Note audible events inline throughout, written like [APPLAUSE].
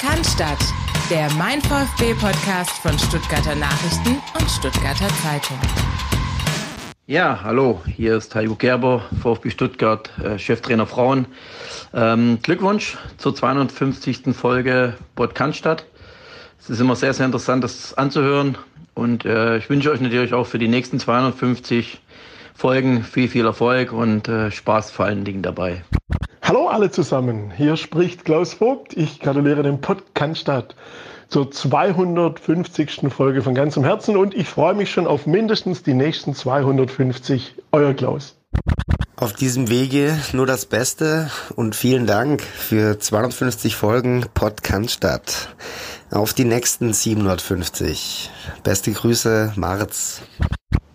Cannstatt, der Mein VfB-Podcast von Stuttgarter Nachrichten und Stuttgarter Zeitung. Ja, hallo, hier ist Heiko Gerber, VfB Stuttgart, äh, Cheftrainer Frauen. Ähm, Glückwunsch zur 250. Folge Bad Cannstatt. Es ist immer sehr, sehr interessant, das anzuhören. Und äh, ich wünsche euch natürlich auch für die nächsten 250 Folgen viel, viel Erfolg und äh, Spaß vor allen Dingen dabei. Hallo alle zusammen, hier spricht Klaus Vogt. Ich gratuliere dem Podcast zur 250. Folge von ganzem Herzen und ich freue mich schon auf mindestens die nächsten 250. Euer Klaus. Auf diesem Wege nur das Beste und vielen Dank für 250 Folgen Podcast. Auf die nächsten 750. Beste Grüße, Marz.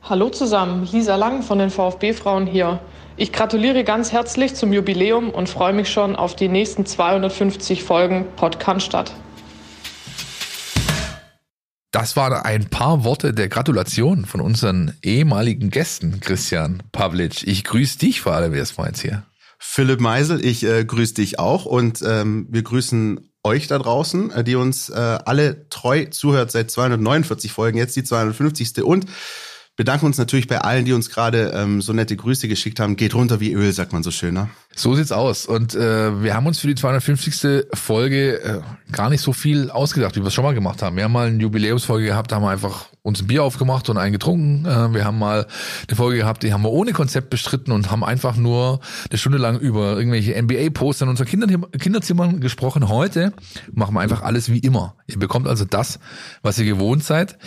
Hallo zusammen, Lisa Lang von den VfB-Frauen hier. Ich gratuliere ganz herzlich zum Jubiläum und freue mich schon auf die nächsten 250 Folgen Podcast. Das waren ein paar Worte der Gratulation von unseren ehemaligen Gästen, Christian Pavlic. Ich grüße dich vor allem erstmal jetzt hier. Philipp Meisel, ich äh, grüße dich auch und ähm, wir grüßen euch da draußen, äh, die uns äh, alle treu zuhört seit 249 Folgen, jetzt die 250. und bedanken uns natürlich bei allen, die uns gerade ähm, so nette Grüße geschickt haben. Geht runter wie Öl, sagt man so schön, ne? So sieht's aus. Und äh, wir haben uns für die 250. Folge äh, gar nicht so viel ausgedacht, wie wir es schon mal gemacht haben. Wir haben mal eine Jubiläumsfolge gehabt, da haben wir einfach uns ein Bier aufgemacht und einen getrunken. Äh, wir haben mal eine Folge gehabt, die haben wir ohne Konzept bestritten und haben einfach nur eine Stunde lang über irgendwelche NBA-Poster in unseren Kinderzimmern gesprochen. Heute machen wir einfach alles wie immer. Ihr bekommt also das, was ihr gewohnt seid,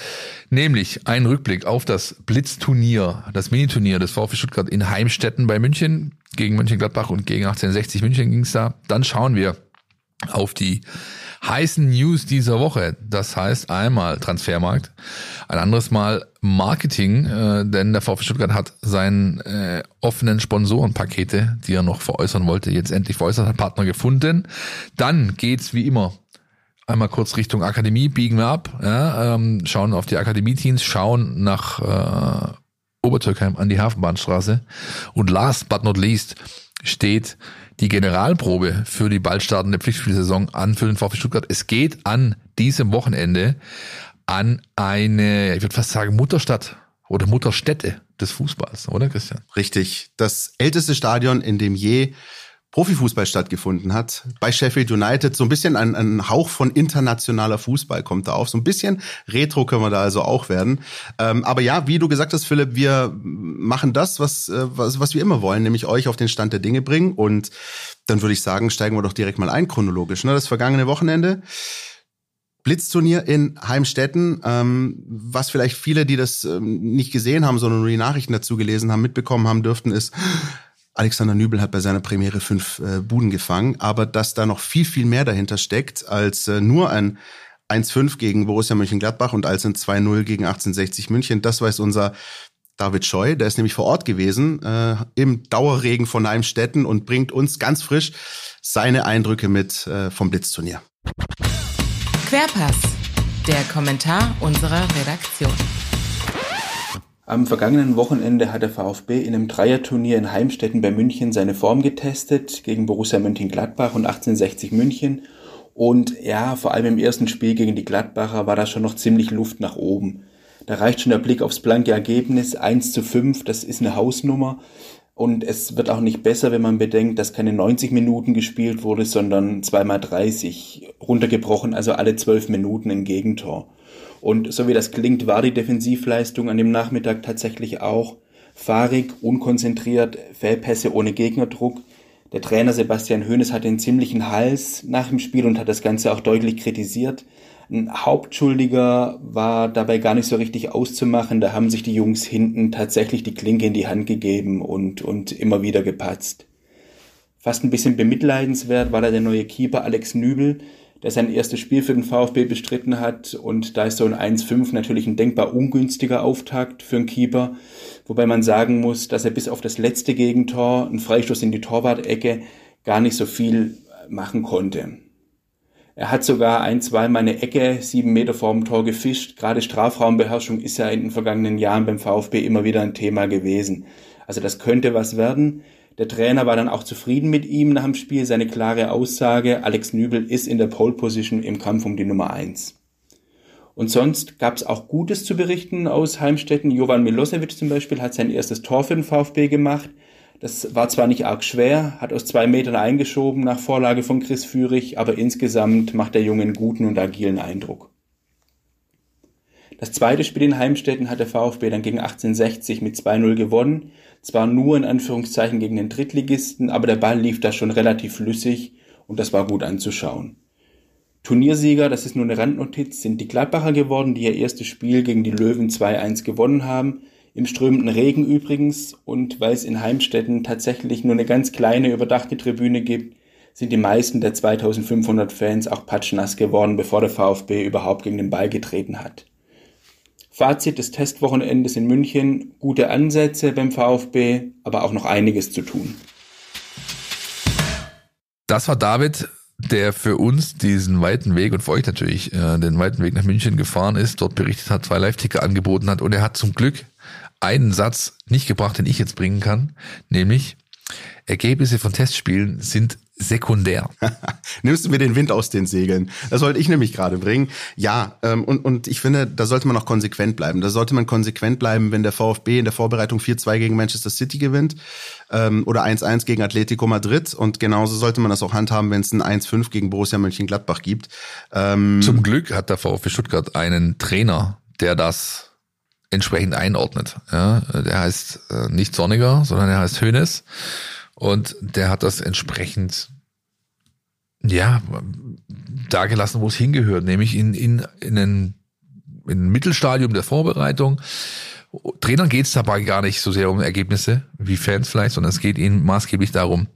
nämlich einen Rückblick auf das Blitzturnier, das Miniturnier des VfB Stuttgart in Heimstetten bei München gegen Mönchengladbach und gegen 1860 München ging's da. Dann schauen wir auf die heißen News dieser Woche. Das heißt einmal Transfermarkt, ein anderes Mal Marketing, äh, denn der VfB Stuttgart hat seinen äh, offenen Sponsorenpakete, die er noch veräußern wollte, jetzt endlich veräußert, hat Partner gefunden. Dann geht's wie immer einmal kurz Richtung Akademie, biegen wir ab, ja, ähm, schauen auf die Akademie-Teams, schauen nach äh, Obertürkheim an die Hafenbahnstraße und last but not least steht die Generalprobe für die bald startende Pflichtspielsaison an für den VfB Stuttgart. Es geht an diesem Wochenende an eine, ich würde fast sagen, Mutterstadt oder Mutterstätte des Fußballs, oder Christian? Richtig. Das älteste Stadion, in dem je Profifußball stattgefunden hat. Bei Sheffield United so ein bisschen ein, ein, Hauch von internationaler Fußball kommt da auf. So ein bisschen Retro können wir da also auch werden. Ähm, aber ja, wie du gesagt hast, Philipp, wir machen das, was, äh, was, was wir immer wollen, nämlich euch auf den Stand der Dinge bringen. Und dann würde ich sagen, steigen wir doch direkt mal ein chronologisch. Ne? Das vergangene Wochenende. Blitzturnier in Heimstetten, ähm, was vielleicht viele, die das ähm, nicht gesehen haben, sondern nur die Nachrichten dazu gelesen haben, mitbekommen haben dürften, ist, Alexander Nübel hat bei seiner Premiere fünf äh, Buden gefangen, aber dass da noch viel, viel mehr dahinter steckt als äh, nur ein 1-5 gegen Borussia Mönchengladbach und als ein 2-0 gegen 1860 München. Das weiß unser David Scheu, der ist nämlich vor Ort gewesen, äh, im Dauerregen von Heimstetten und bringt uns ganz frisch seine Eindrücke mit äh, vom Blitzturnier. Querpass, der Kommentar unserer Redaktion. Am vergangenen Wochenende hat der VfB in einem Dreierturnier in Heimstetten bei München seine Form getestet gegen Borussia Mönchengladbach und 1860 München. Und ja, vor allem im ersten Spiel gegen die Gladbacher war da schon noch ziemlich Luft nach oben. Da reicht schon der Blick aufs blanke Ergebnis 1 zu 5, das ist eine Hausnummer. Und es wird auch nicht besser, wenn man bedenkt, dass keine 90 Minuten gespielt wurde, sondern zweimal 30 runtergebrochen, also alle 12 Minuten ein Gegentor. Und so wie das klingt, war die Defensivleistung an dem Nachmittag tatsächlich auch fahrig, unkonzentriert, Fehlpässe ohne Gegnerdruck. Der Trainer Sebastian Hoeneß hat den ziemlichen Hals nach dem Spiel und hat das Ganze auch deutlich kritisiert. Ein Hauptschuldiger war dabei gar nicht so richtig auszumachen. Da haben sich die Jungs hinten tatsächlich die Klinke in die Hand gegeben und, und immer wieder gepatzt. Fast ein bisschen bemitleidenswert war da der neue Keeper Alex Nübel, der sein erstes Spiel für den VfB bestritten hat. Und da ist so ein 1-5 natürlich ein denkbar ungünstiger Auftakt für einen Keeper. Wobei man sagen muss, dass er bis auf das letzte Gegentor, ein Freistoß in die Torwart-Ecke, gar nicht so viel machen konnte. Er hat sogar ein, zwei meine Ecke sieben Meter vorm Tor gefischt. Gerade Strafraumbeherrschung ist ja in den vergangenen Jahren beim VfB immer wieder ein Thema gewesen. Also das könnte was werden. Der Trainer war dann auch zufrieden mit ihm nach dem Spiel. Seine klare Aussage, Alex Nübel ist in der Pole Position im Kampf um die Nummer eins. Und sonst gab es auch Gutes zu berichten aus Heimstetten. Jovan Milosevic zum Beispiel hat sein erstes Tor für den VfB gemacht. Das war zwar nicht arg schwer, hat aus zwei Metern eingeschoben nach Vorlage von Chris Führig, aber insgesamt macht der Junge einen guten und agilen Eindruck. Das zweite Spiel in Heimstetten hat der VfB dann gegen 1860 mit 2-0 gewonnen. Zwar nur in Anführungszeichen gegen den Drittligisten, aber der Ball lief da schon relativ flüssig und das war gut anzuschauen. Turniersieger, das ist nur eine Randnotiz, sind die Gladbacher geworden, die ihr erstes Spiel gegen die Löwen 2-1 gewonnen haben. Im strömenden Regen übrigens und weil es in Heimstetten tatsächlich nur eine ganz kleine überdachte Tribüne gibt, sind die meisten der 2500 Fans auch patschnass geworden, bevor der VfB überhaupt gegen den Ball getreten hat. Fazit des Testwochenendes in München, gute Ansätze beim VfB, aber auch noch einiges zu tun. Das war David, der für uns diesen weiten Weg und für euch natürlich äh, den weiten Weg nach München gefahren ist, dort berichtet hat, zwei Live-Ticker angeboten hat und er hat zum Glück einen Satz nicht gebracht, den ich jetzt bringen kann, nämlich Ergebnisse von Testspielen sind sekundär. [LAUGHS] Nimmst du mir den Wind aus den Segeln? Das wollte ich nämlich gerade bringen. Ja, ähm, und, und ich finde, da sollte man auch konsequent bleiben. Da sollte man konsequent bleiben, wenn der VfB in der Vorbereitung 4-2 gegen Manchester City gewinnt ähm, oder 1-1 gegen Atletico Madrid. Und genauso sollte man das auch handhaben, wenn es ein 1-5 gegen Borussia Mönchengladbach gibt. Ähm, Zum Glück hat der VfB Stuttgart einen Trainer, der das entsprechend einordnet. Ja, der heißt äh, nicht Sonniger, sondern er heißt Hönes. Und der hat das entsprechend, ja, da gelassen, wo es hingehört, nämlich in, in, in ein, in ein Mittelstadium der Vorbereitung. Trainern geht es dabei gar nicht so sehr um Ergebnisse wie Fans vielleicht, sondern es geht ihnen maßgeblich darum,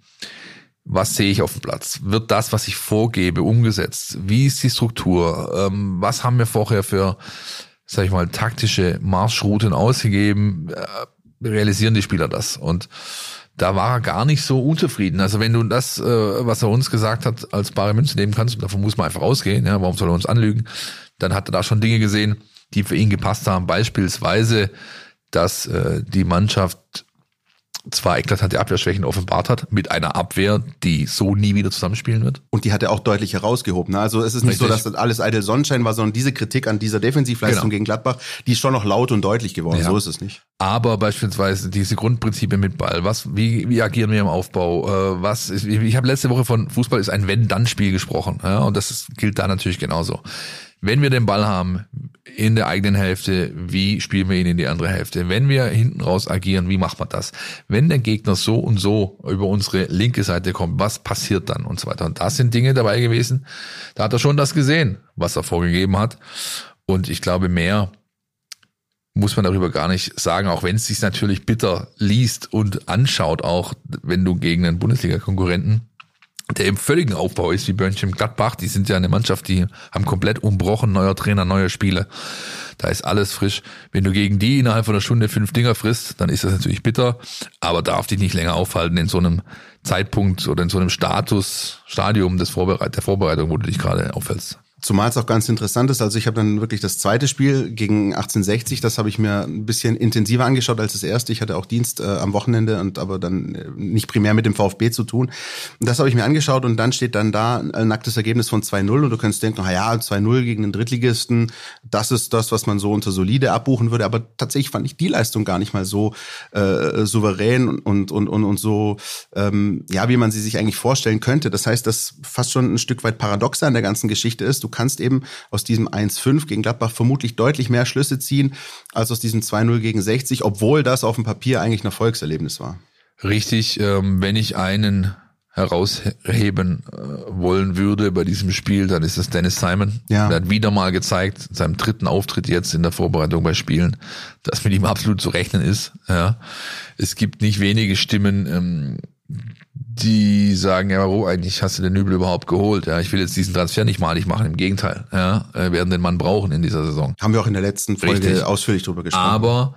was sehe ich auf dem Platz? Wird das, was ich vorgebe, umgesetzt? Wie ist die Struktur? Ähm, was haben wir vorher für, sag ich mal, taktische Marschrouten ausgegeben? Äh, realisieren die Spieler das? Und da war er gar nicht so unzufrieden. Also wenn du das, äh, was er uns gesagt hat, als bare Münze nehmen kannst, davon muss man einfach ausgehen, ja, warum soll er uns anlügen, dann hat er da schon Dinge gesehen, die für ihn gepasst haben. Beispielsweise, dass äh, die Mannschaft zwar eklatante Abwehrschwächen offenbart hat, mit einer Abwehr, die so nie wieder zusammenspielen wird. Und die hat er auch deutlich herausgehoben. Ne? Also es ist nicht Richtig. so, dass das alles eitel Sonnenschein war, sondern diese Kritik an dieser Defensivleistung genau. gegen Gladbach, die ist schon noch laut und deutlich geworden. Ja. So ist es nicht. Aber beispielsweise diese Grundprinzipien mit Ball, was, wie, wie agieren wir im Aufbau, äh, was, ist, ich habe letzte Woche von Fußball ist ein Wenn-Dann-Spiel gesprochen, ja, und das ist, gilt da natürlich genauso wenn wir den Ball haben in der eigenen Hälfte, wie spielen wir ihn in die andere Hälfte? Wenn wir hinten raus agieren, wie macht man das? Wenn der Gegner so und so über unsere linke Seite kommt, was passiert dann und so weiter? Und das sind Dinge dabei gewesen. Da hat er schon das gesehen, was er vorgegeben hat. Und ich glaube, mehr muss man darüber gar nicht sagen, auch wenn es sich natürlich bitter liest und anschaut, auch wenn du gegen einen Bundesliga-Konkurrenten der im völligen Aufbau ist, wie Börnchen Gladbach. Die sind ja eine Mannschaft, die haben komplett umbrochen, neuer Trainer, neue Spiele. Da ist alles frisch. Wenn du gegen die innerhalb von einer Stunde fünf Dinger frisst, dann ist das natürlich bitter, aber darf dich nicht länger aufhalten in so einem Zeitpunkt oder in so einem Status, Stadium des Vorbereit der Vorbereitung, wo du dich gerade aufhältst. Zumal es auch ganz interessant ist, also ich habe dann wirklich das zweite Spiel gegen 1860, das habe ich mir ein bisschen intensiver angeschaut als das erste. Ich hatte auch Dienst äh, am Wochenende und aber dann äh, nicht primär mit dem VfB zu tun. Das habe ich mir angeschaut und dann steht dann da ein nacktes Ergebnis von 2-0 und du kannst denken, na ja, 2-0 gegen den Drittligisten, das ist das, was man so unter solide abbuchen würde. Aber tatsächlich fand ich die Leistung gar nicht mal so äh, souverän und, und, und, und so, ähm, ja, wie man sie sich eigentlich vorstellen könnte. Das heißt, das fast schon ein Stück weit paradoxer an der ganzen Geschichte ist. Du kannst eben aus diesem 1-5 gegen Gladbach vermutlich deutlich mehr Schlüsse ziehen als aus diesem 2-0 gegen 60, obwohl das auf dem Papier eigentlich ein Erfolgserlebnis war. Richtig, ähm, wenn ich einen herausheben äh, wollen würde bei diesem Spiel, dann ist es Dennis Simon. Ja. Der hat wieder mal gezeigt, in seinem dritten Auftritt jetzt in der Vorbereitung bei Spielen, dass mit ihm absolut zu rechnen ist. Ja. Es gibt nicht wenige Stimmen, ähm, die sagen, ja, warum eigentlich hast du den Nübel überhaupt geholt? Ja, ich will jetzt diesen Transfer nicht malig machen, im Gegenteil. Ja, wir werden den Mann brauchen in dieser Saison. Haben wir auch in der letzten Folge Richtig. ausführlich drüber gesprochen. Aber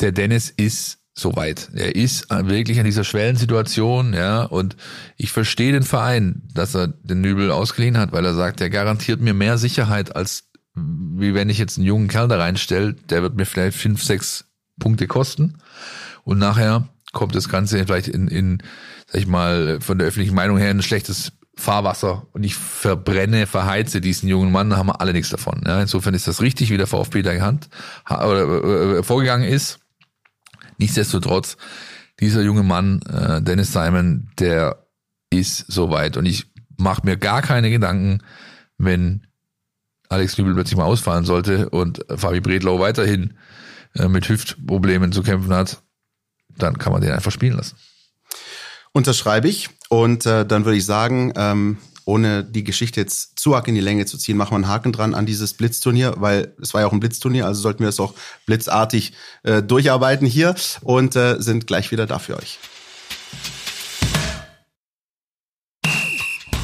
der Dennis ist soweit. Er ist wirklich an dieser Schwellensituation, ja, und ich verstehe den Verein, dass er den Nübel ausgeliehen hat, weil er sagt, der garantiert mir mehr Sicherheit als wie wenn ich jetzt einen jungen Kerl da reinstelle, der wird mir vielleicht fünf, sechs Punkte kosten und nachher kommt das Ganze vielleicht in, in, sag ich mal, von der öffentlichen Meinung her ein schlechtes Fahrwasser und ich verbrenne, verheize diesen jungen Mann, da haben wir alle nichts davon. Ja, insofern ist das richtig, wie der VfB da Hand oder, äh, vorgegangen ist. Nichtsdestotrotz, dieser junge Mann, äh, Dennis Simon, der ist soweit und ich mache mir gar keine Gedanken, wenn Alex Nübel plötzlich mal ausfallen sollte und Fabi Bredlau weiterhin äh, mit Hüftproblemen zu kämpfen hat, dann kann man den einfach spielen lassen. Unterschreibe ich. Und äh, dann würde ich sagen, ähm, ohne die Geschichte jetzt zu arg in die Länge zu ziehen, machen wir einen Haken dran an dieses Blitzturnier, weil es war ja auch ein Blitzturnier, also sollten wir es auch blitzartig äh, durcharbeiten hier und äh, sind gleich wieder da für euch.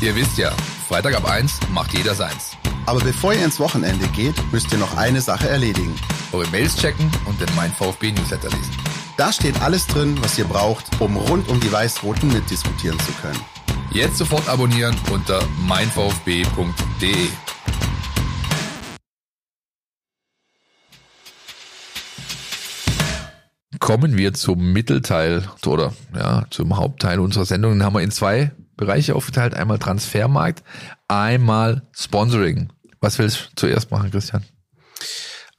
Ihr wisst ja, Freitag ab 1 macht jeder seins. Aber bevor ihr ins Wochenende geht, müsst ihr noch eine Sache erledigen. Eure Mails checken und den Mein VfB Newsletter lesen. Da steht alles drin, was ihr braucht, um rund um die Weiß-Roten mitdiskutieren zu können. Jetzt sofort abonnieren unter meinvfb.de. Kommen wir zum Mittelteil oder ja, zum Hauptteil unserer Sendung. Den haben wir in zwei Bereiche aufgeteilt. Einmal Transfermarkt, einmal Sponsoring. Was willst du zuerst machen, Christian?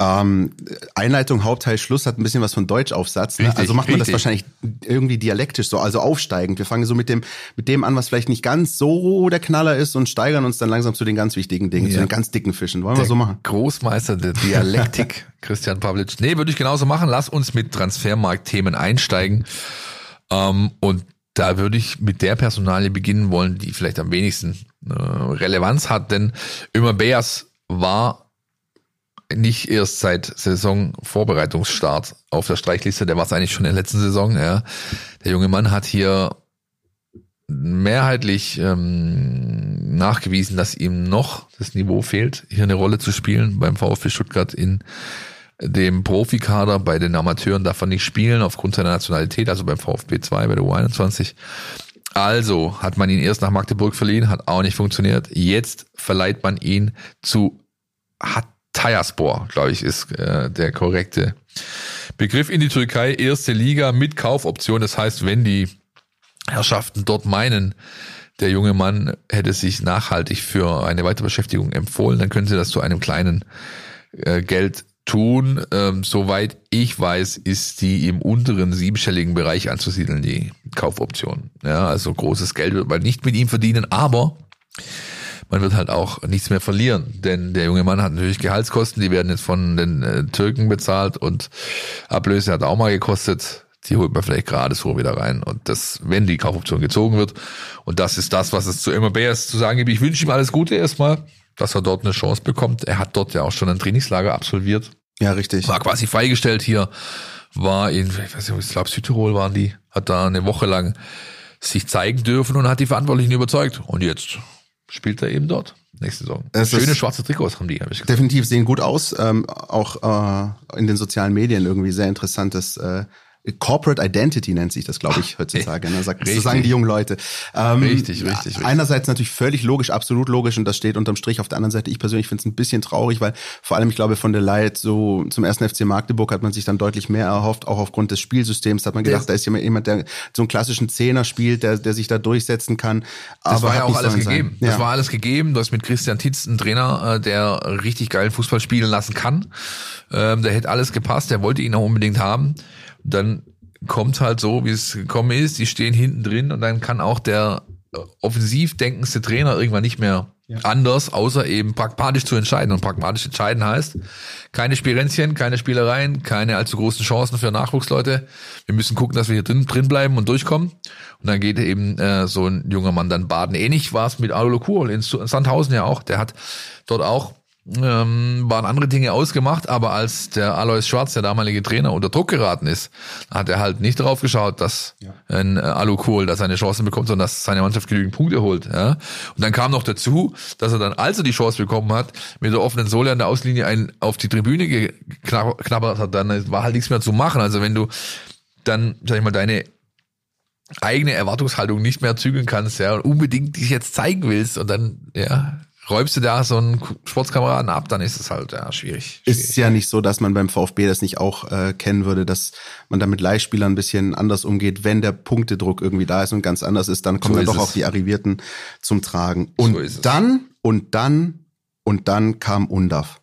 Ähm, Einleitung, Hauptteil, Schluss hat ein bisschen was von Deutschaufsatz. Ne? Richtig, also macht man richtig. das wahrscheinlich irgendwie dialektisch so, also aufsteigend. Wir fangen so mit dem, mit dem an, was vielleicht nicht ganz so der Knaller ist und steigern uns dann langsam zu den ganz wichtigen Dingen, Ja. zu den ganz dicken Fischen. Wollen wir so machen? Großmeister der Dialektik, [LAUGHS] Christian Pavlic. Nee, würde ich genauso machen. Lass uns mit Transfermarktthemen einsteigen. Ähm, und da würde ich mit der Personalie beginnen wollen, die vielleicht am wenigsten äh, Relevanz hat, denn Ömer Beas war nicht erst seit Saisonvorbereitungsstart auf der Streichliste, der war es eigentlich schon in der letzten Saison. Ja. Der junge Mann hat hier mehrheitlich ähm, nachgewiesen, dass ihm noch das Niveau fehlt, hier eine Rolle zu spielen beim VfB Stuttgart in dem Profikader. Bei den Amateuren darf er nicht spielen aufgrund seiner Nationalität, also beim VfB 2, bei der U21. Also hat man ihn erst nach Magdeburg verliehen, hat auch nicht funktioniert. Jetzt verleiht man ihn zu Hatayspor, glaube ich, ist äh, der korrekte Begriff in die Türkei, erste Liga mit Kaufoption. Das heißt, wenn die Herrschaften dort meinen, der junge Mann hätte sich nachhaltig für eine Weiterbeschäftigung empfohlen, dann können sie das zu einem kleinen äh, Geld tun. Ähm, soweit ich weiß, ist die im unteren siebenstelligen Bereich anzusiedeln, die Kaufoption. Ja, also großes Geld wird man nicht mit ihm verdienen, aber man wird halt auch nichts mehr verlieren, denn der junge Mann hat natürlich Gehaltskosten, die werden jetzt von den äh, Türken bezahlt und Ablöse hat auch mal gekostet. Die holt man vielleicht gerade so wieder rein. Und das, wenn die Kaufoption gezogen wird. Und das ist das, was es zu Immer Bears zu sagen gibt. Ich wünsche ihm alles Gute erstmal, dass er dort eine Chance bekommt. Er hat dort ja auch schon ein Trainingslager absolviert. Ja, richtig. War quasi freigestellt hier, war in, ich weiß nicht, ich glaube Südtirol waren die, hat da eine Woche lang sich zeigen dürfen und hat die Verantwortlichen überzeugt. Und jetzt spielt er eben dort. Nächste Saison. Es Schöne schwarze Trikots haben die, habe ich gesagt. Definitiv sehen gut aus. Ähm, auch äh, in den sozialen Medien irgendwie sehr interessantes äh, Corporate Identity nennt sich das, glaube ich, heutzutage. Ne? Sagt, so sagen die jungen Leute. Ähm, Richtig, richtig, richtig. Einerseits natürlich völlig logisch, absolut logisch und das steht unterm Strich. Auf der anderen Seite, ich persönlich finde es ein bisschen traurig, weil vor allem, ich glaube, von der Light so zum ersten FC Magdeburg hat man sich dann deutlich mehr erhofft, auch aufgrund des Spielsystems. Da hat man gedacht, da ist jemand, jemand, der so einen klassischen Zehner spielt, der, der sich da durchsetzen kann. Das Aber war ja auch alles sein. gegeben. Ja. Das war alles gegeben. Du hast mit Christian Titz einen Trainer, äh, der richtig geilen Fußball spielen lassen kann. Ähm, der hätte alles gepasst. Der wollte ihn auch unbedingt haben. Dann kommt halt so, wie es gekommen ist. Die stehen hinten drin und dann kann auch der äh, offensiv denkendste Trainer irgendwann nicht mehr anders, außer eben pragmatisch zu entscheiden. Und pragmatisch entscheiden heißt, keine Spirenzchen, keine Spielereien, keine allzu großen Chancen für Nachwuchsleute. Wir müssen gucken, dass wir hier drin, drin bleiben und durchkommen. Und dann geht eben äh, so ein junger Mann dann baden. Ähnlich war es mit Alulo Kurl in Sandhausen ja auch. Der hat dort auch ähm, waren andere Dinge ausgemacht, aber als der Alois Schwarz, der damalige Trainer, unter Druck geraten ist, hat er halt nicht darauf geschaut, dass ein äh, Alu Kohl da seine Chancen bekommt, sondern dass seine Mannschaft genügend Punkte holt. Ja? Und dann kam noch dazu, dass er dann, als er die Chance bekommen hat, mit der offenen Sohle an der Auslinie einen auf die Tribüne geknabbert hat, dann war halt nichts mehr zu machen. Also wenn du dann, sag ich mal, deine eigene Erwartungshaltung nicht mehr zügeln kannst, ja, und unbedingt dich jetzt zeigen willst und dann, ja, räubst du da so einen Sportskameraden ab, dann ist es halt ja, schwierig, schwierig. Ist ja nicht so, dass man beim VfB das nicht auch äh, kennen würde, dass man da mit Leihspielern ein bisschen anders umgeht, wenn der Punktedruck irgendwie da ist und ganz anders ist, dann kommen So dann doch es. auch die Arrivierten zum Tragen. Und So dann, und dann, und dann kam Undaf.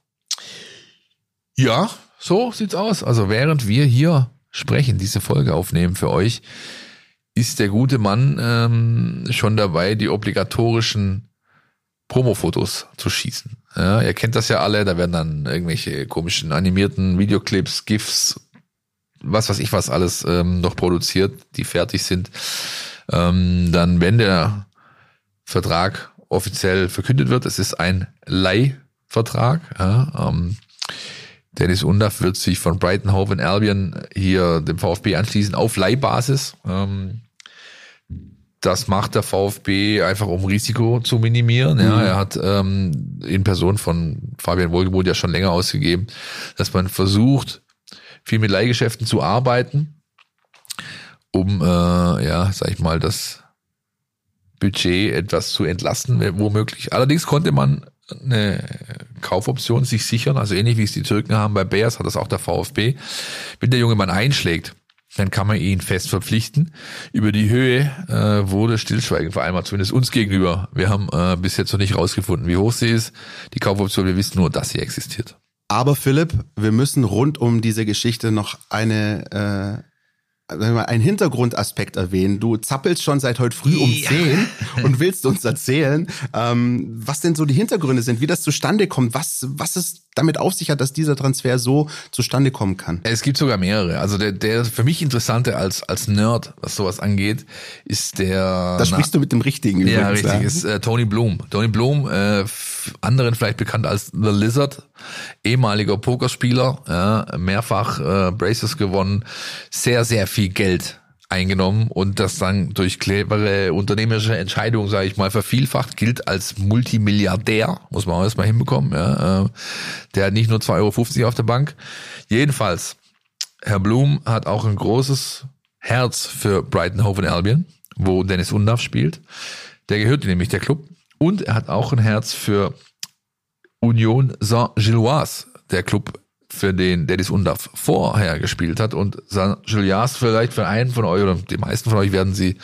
Ja, so sieht's aus. Also während wir hier sprechen, diese Folge aufnehmen für euch, ist der gute Mann ähm, schon dabei, die obligatorischen Promo-Fotos zu schießen. Ja, ihr kennt das ja alle, da werden dann irgendwelche komischen animierten Videoclips, GIFs, was weiß ich was alles ähm, noch produziert, die fertig sind. Ähm, dann, wenn der Vertrag offiziell verkündet wird, es ist ein Leihvertrag, ja, ähm, Dennis Undaff wird sich von Brighton Hove and Albion hier dem VfB anschließen auf Leihbasis. Ähm, das macht der VfB einfach, um Risiko zu minimieren. Ja, er hat ähm, in Person von Fabian Wohlgemuth ja schon länger ausgegeben, dass man versucht, viel mit Leihgeschäften zu arbeiten, um, äh, ja, sag ich mal, das Budget etwas zu entlasten, womöglich. Allerdings konnte man eine Kaufoption sich sichern, also ähnlich wie es die Türken haben bei Bears, hat das auch der VfB. Wenn der junge Mann einschlägt, dann kann man ihn fest verpflichten. Über die Höhe äh, wurde Stillschweigen vereinbart, zumindest uns gegenüber. Wir haben äh, bis jetzt noch nicht rausgefunden, wie hoch sie ist. Die Kaufoption, wir wissen nur, dass sie existiert. Aber Philipp, wir müssen rund um diese Geschichte noch eine, äh, einen Hintergrundaspekt erwähnen. Du zappelst schon seit heute früh um Ja. 10 [LAUGHS] und willst uns erzählen, ähm, was denn so die Hintergründe sind, wie das zustande kommt, was, was es damit auf sich hat, dass dieser Transfer so zustande kommen kann. Es gibt sogar mehrere. Also der, der für mich interessante als, als Nerd, was sowas angeht, ist der... Da sprichst du mit dem Richtigen übrigens. Ja, richtig. Ist äh, Tony Bloom. Tony Bloom, äh, anderen vielleicht bekannt als The Lizard, ehemaliger Pokerspieler, ja, mehrfach äh, Braces gewonnen, sehr, sehr viel Geld eingenommen und das dann durch clevere unternehmerische Entscheidungen, sage ich mal, vervielfacht, gilt als Multimilliardär, muss man auch erstmal hinbekommen. Ja, äh, der hat nicht nur 2,50 Euro auf der Bank. Jedenfalls, Herr Blum hat auch ein großes Herz für Brighton Hove and Albion, wo Dennis Undaff spielt. Der gehört nämlich der Club. Und er hat auch ein Herz für Union Saint-Gilloise, der Club, für den Dennis Undaff vorher gespielt hat. Und Saint-Gilloise vielleicht für einen von euch oder die meisten von euch werden sie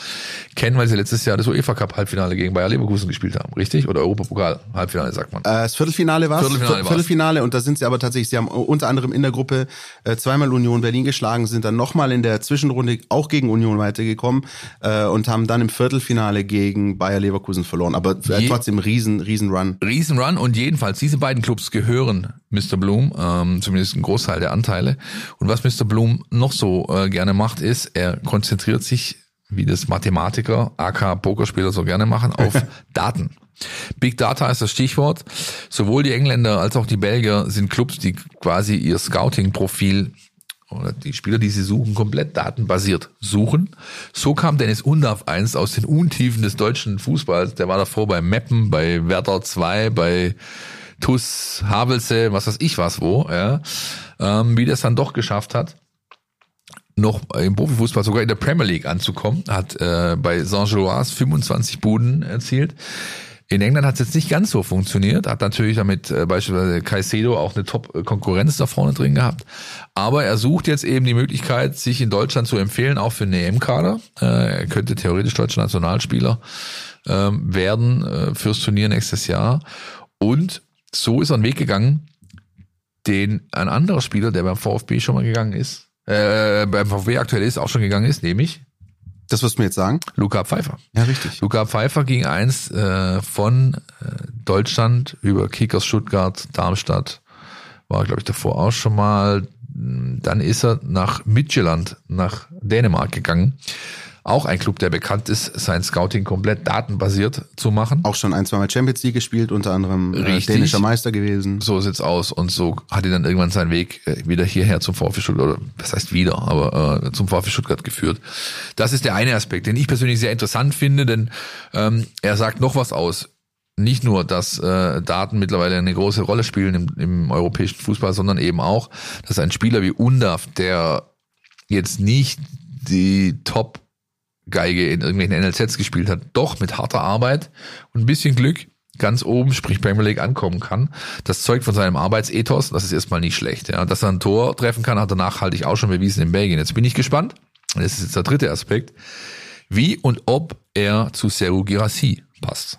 kennen, weil sie letztes Jahr das UEFA Cup Halbfinale gegen Bayer Leverkusen gespielt haben, richtig? Oder Europapokal Halbfinale, sagt man. Äh, Das Viertelfinale war Viertelfinale war's. Viertelfinale und da sind sie aber tatsächlich, sie haben unter anderem in der Gruppe äh, zweimal Union Berlin geschlagen, sind dann nochmal in der Zwischenrunde auch gegen Union weitergekommen äh, und haben dann im Viertelfinale gegen Bayer Leverkusen verloren. Aber äh, Je- trotzdem riesen, riesen Run. Riesenrun und jedenfalls diese beiden Clubs gehören Mr. Bloom, ähm, zumindest ein Großteil der Anteile. Und was Mr. Bloom noch so äh, gerne macht, ist, er konzentriert sich, wie das Mathematiker, aka Pokerspieler so gerne machen, [LAUGHS] auf Daten. Big Data ist das Stichwort. Sowohl die Engländer als auch die Belgier sind Clubs, die quasi ihr Scouting-Profil oder die Spieler, die sie suchen, komplett datenbasiert suchen. So kam Dennis Undaff einst aus den Untiefen des deutschen Fußballs. Der war davor bei Meppen, bei Werder 2, bei TUS Havelse, was weiß ich was wo, ja. Ähm, wie das dann doch geschafft hat, noch im Profifußball sogar in der Premier League anzukommen, hat äh, bei Saint-Gilloise 25 Buden erzielt. In England hat es jetzt nicht ganz so funktioniert, hat natürlich damit äh, beispielsweise Caicedo auch eine Top-Konkurrenz da vorne drin gehabt. Aber er sucht jetzt eben die Möglichkeit, sich in Deutschland zu empfehlen, auch für einen EM-Kader. Äh, er könnte theoretisch deutscher Nationalspieler ähm, werden äh, fürs Turnier nächstes Jahr. Und so ist er einen Weg gegangen, den ein anderer Spieler, der beim VfB schon mal gegangen ist, äh, beim VfB aktuell ist, auch schon gegangen ist, nämlich Das wirst du mir jetzt sagen? Luca Pfeiffer. Ja, richtig. Luca Pfeiffer ging einst äh, von äh, Deutschland über Kickers Stuttgart, Darmstadt, war glaube ich davor auch schon mal. Dann ist er nach Midtjylland, nach Dänemark gegangen. Auch ein Club, der bekannt ist, sein Scouting komplett datenbasiert zu machen. Auch schon ein, zweimal Champions League gespielt, unter anderem äh, Richtig. dänischer Meister gewesen. So sieht's aus. Und so hat er dann irgendwann seinen Weg äh, wieder hierher zum VfB Stuttgart, oder was heißt wieder, aber äh, zum VfB Stuttgart geführt. Das ist der eine Aspekt, den ich persönlich sehr interessant finde, denn ähm, er sagt noch was aus. Nicht nur, dass äh, Daten mittlerweile eine große Rolle spielen im, im europäischen Fußball, sondern eben auch, dass ein Spieler wie Undav, der jetzt nicht die Top Geige in irgendwelchen NLZs gespielt hat, doch mit harter Arbeit und ein bisschen Glück ganz oben, sprich Premier League, ankommen kann. Das zeugt von seinem Arbeitsethos. Das ist erstmal nicht schlecht. Ja. Dass er ein Tor treffen kann, hat er nachhaltig auch schon bewiesen in Belgien. Jetzt bin ich gespannt. Das ist jetzt der dritte Aspekt. Wie und ob er zu Seru Girassi passt.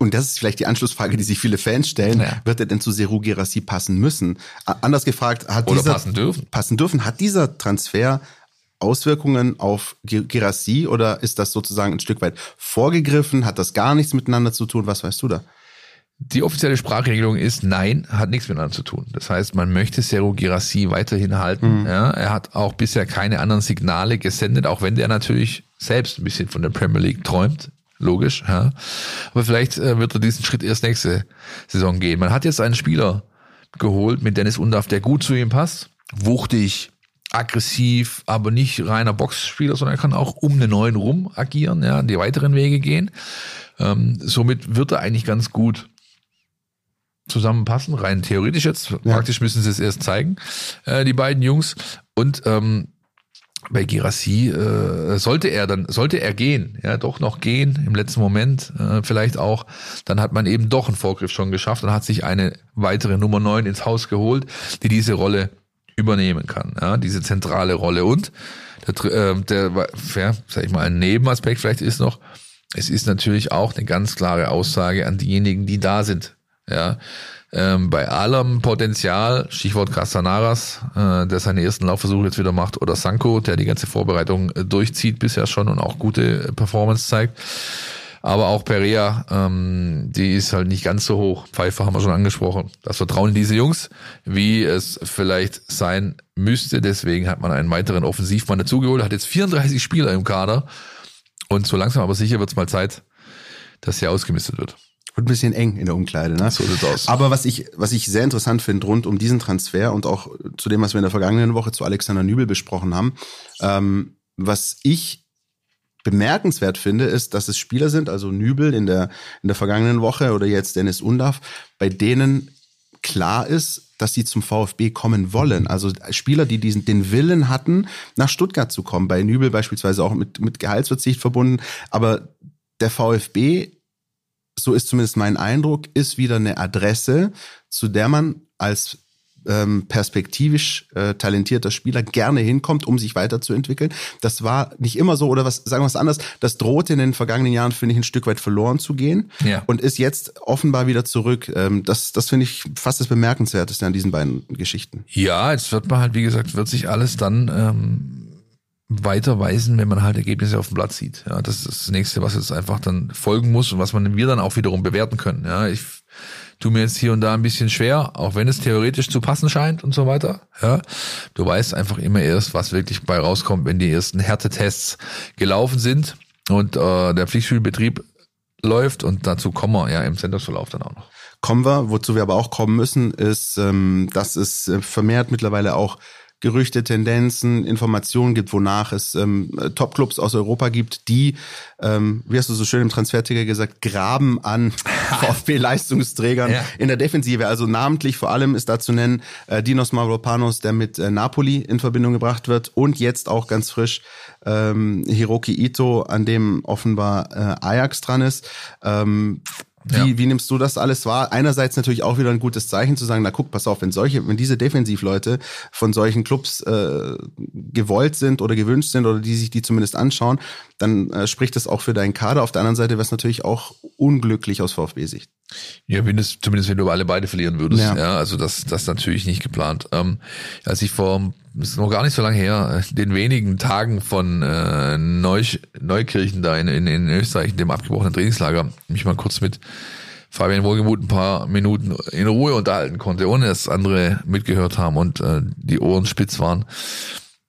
Und das ist vielleicht die Anschlussfrage, die sich viele Fans stellen. Ja. Wird er denn zu Seru Girassi passen müssen? Anders gefragt, hat Oder dieser, passen dürfen. passen dürfen, hat dieser Transfer Auswirkungen auf Gi- Girassi oder ist das sozusagen ein Stück weit vorgegriffen? Hat das gar nichts miteinander zu tun? Was weißt du da? Die offizielle Sprachregelung ist nein, hat nichts miteinander zu tun. Das heißt, man möchte Seru Girassi weiterhin halten. Ja, er hat auch bisher keine anderen Signale gesendet, auch wenn der natürlich selbst ein bisschen von der Premier League träumt. Logisch, ja. Aber vielleicht äh, wird er diesen Schritt erst nächste Saison gehen. Man hat jetzt einen Spieler geholt mit Dennis Undaff, der gut zu ihm passt. Wuchtig, aggressiv, aber nicht reiner Boxspieler, sondern er kann auch um den neuen rum agieren, ja, die weiteren Wege gehen. Ähm, somit wird er eigentlich ganz gut zusammenpassen, rein theoretisch jetzt. Praktisch müssen sie es erst zeigen, äh, die beiden Jungs. Und ähm, bei Girassi äh, sollte er dann, sollte er gehen, ja, doch noch gehen im letzten Moment, äh, vielleicht auch, dann hat man eben doch einen Vorgriff schon geschafft und hat sich eine weitere Nummer 9 ins Haus geholt, die diese Rolle übernehmen kann, ja, diese zentrale Rolle. Und der, äh, der sag ich mal, ein Nebenaspekt vielleicht ist noch, es ist natürlich auch eine ganz klare Aussage an diejenigen, die da sind. Ja, ähm, bei allem Potenzial, Stichwort Castanaras, äh, der seine ersten Laufversuche jetzt wieder macht, oder Sanko, der die ganze Vorbereitung äh, durchzieht bisher schon und auch gute äh, Performance zeigt. Aber auch Perea, ähm, die ist halt nicht ganz so hoch. Pfeiffer haben wir schon angesprochen. Das Vertrauen diese Jungs, wie es vielleicht sein müsste. Deswegen hat man einen weiteren Offensivmann dazugeholt, hat jetzt 34 Spieler im Kader. Und so langsam aber sicher wird es mal Zeit, dass hier ausgemistet wird. Wird ein bisschen eng in der Umkleide, ne? So sieht's aus. Aber was ich, was ich sehr interessant finde rund um diesen Transfer und auch zu dem, was wir in der vergangenen Woche zu Alexander Nübel besprochen haben, ähm, was ich bemerkenswert finde, ist, dass es Spieler sind, also Nübel in der, in der vergangenen Woche oder jetzt Dennis Undaff, bei denen klar ist, dass sie zum VfB kommen wollen. Also Spieler, die diesen, den Willen hatten, nach Stuttgart zu kommen. Bei Nübel beispielsweise auch mit, mit Gehaltsverzicht verbunden. Aber der VfB so ist zumindest mein Eindruck, ist wieder eine Adresse, zu der man als ähm, perspektivisch äh, talentierter Spieler gerne hinkommt, um sich weiterzuentwickeln. Das war nicht immer so, oder was sagen wir es anders, das drohte in den vergangenen Jahren, finde ich, ein Stück weit verloren zu gehen Ja. und ist jetzt offenbar wieder zurück. Ähm, das, das finde ich fast das Bemerkenswerteste an diesen beiden Geschichten. Ja, jetzt wird man halt, wie gesagt, wird sich alles dann ähm, weiterweisen, wenn man halt Ergebnisse auf dem Blatt sieht. Ja, das ist das nächste, was jetzt einfach dann folgen muss und was man wir dann auch wiederum bewerten können. Ja, ich tu mir jetzt hier und da ein bisschen schwer, auch wenn es theoretisch zu passen scheint und so weiter. Ja, du weißt einfach immer erst, was wirklich bei rauskommt, wenn die ersten Härtetests gelaufen sind und äh, der Pflichtschulbetrieb läuft und dazu kommen wir ja im Sendungsverlauf dann auch noch. Kommen wir, wozu wir aber auch kommen müssen, ist, ähm, dass es äh, vermehrt mittlerweile auch Gerüchte, Tendenzen, Informationen gibt, wonach es ähm, Topclubs aus Europa gibt, die, ähm, wie hast du so schön im Transferticker gesagt, graben an [LAUGHS] VfB-Leistungsträgern Ja. in der Defensive. Also namentlich vor allem ist da zu nennen äh, Dinos Mavropanos, der mit äh, Napoli in Verbindung gebracht wird und jetzt auch ganz frisch ähm, Hiroki Ito, an dem offenbar äh, Ajax dran ist. Ähm, wie, Ja. wie nimmst du das alles wahr? Einerseits natürlich auch wieder ein gutes Zeichen zu sagen, na guck, pass auf, wenn solche, wenn diese Defensivleute von solchen Clubs äh, gewollt sind oder gewünscht sind oder die sich die zumindest anschauen, dann äh, spricht das auch für deinen Kader. Auf der anderen Seite wäre es natürlich auch unglücklich aus VfB-Sicht. Ja, wenn es, zumindest wenn du alle beide verlieren würdest. Ja. Ja, also das, das natürlich nicht geplant. Ähm, als ich vor, ist noch gar nicht so lange her, den wenigen Tagen von äh, Neusch, Neukirchen da in, in, in Österreich, dem abgebrochenen Trainingslager, mich mal kurz mit Fabian Wohlgemuth ein paar Minuten in Ruhe unterhalten konnte, ohne dass andere mitgehört haben und äh, die Ohren spitz waren,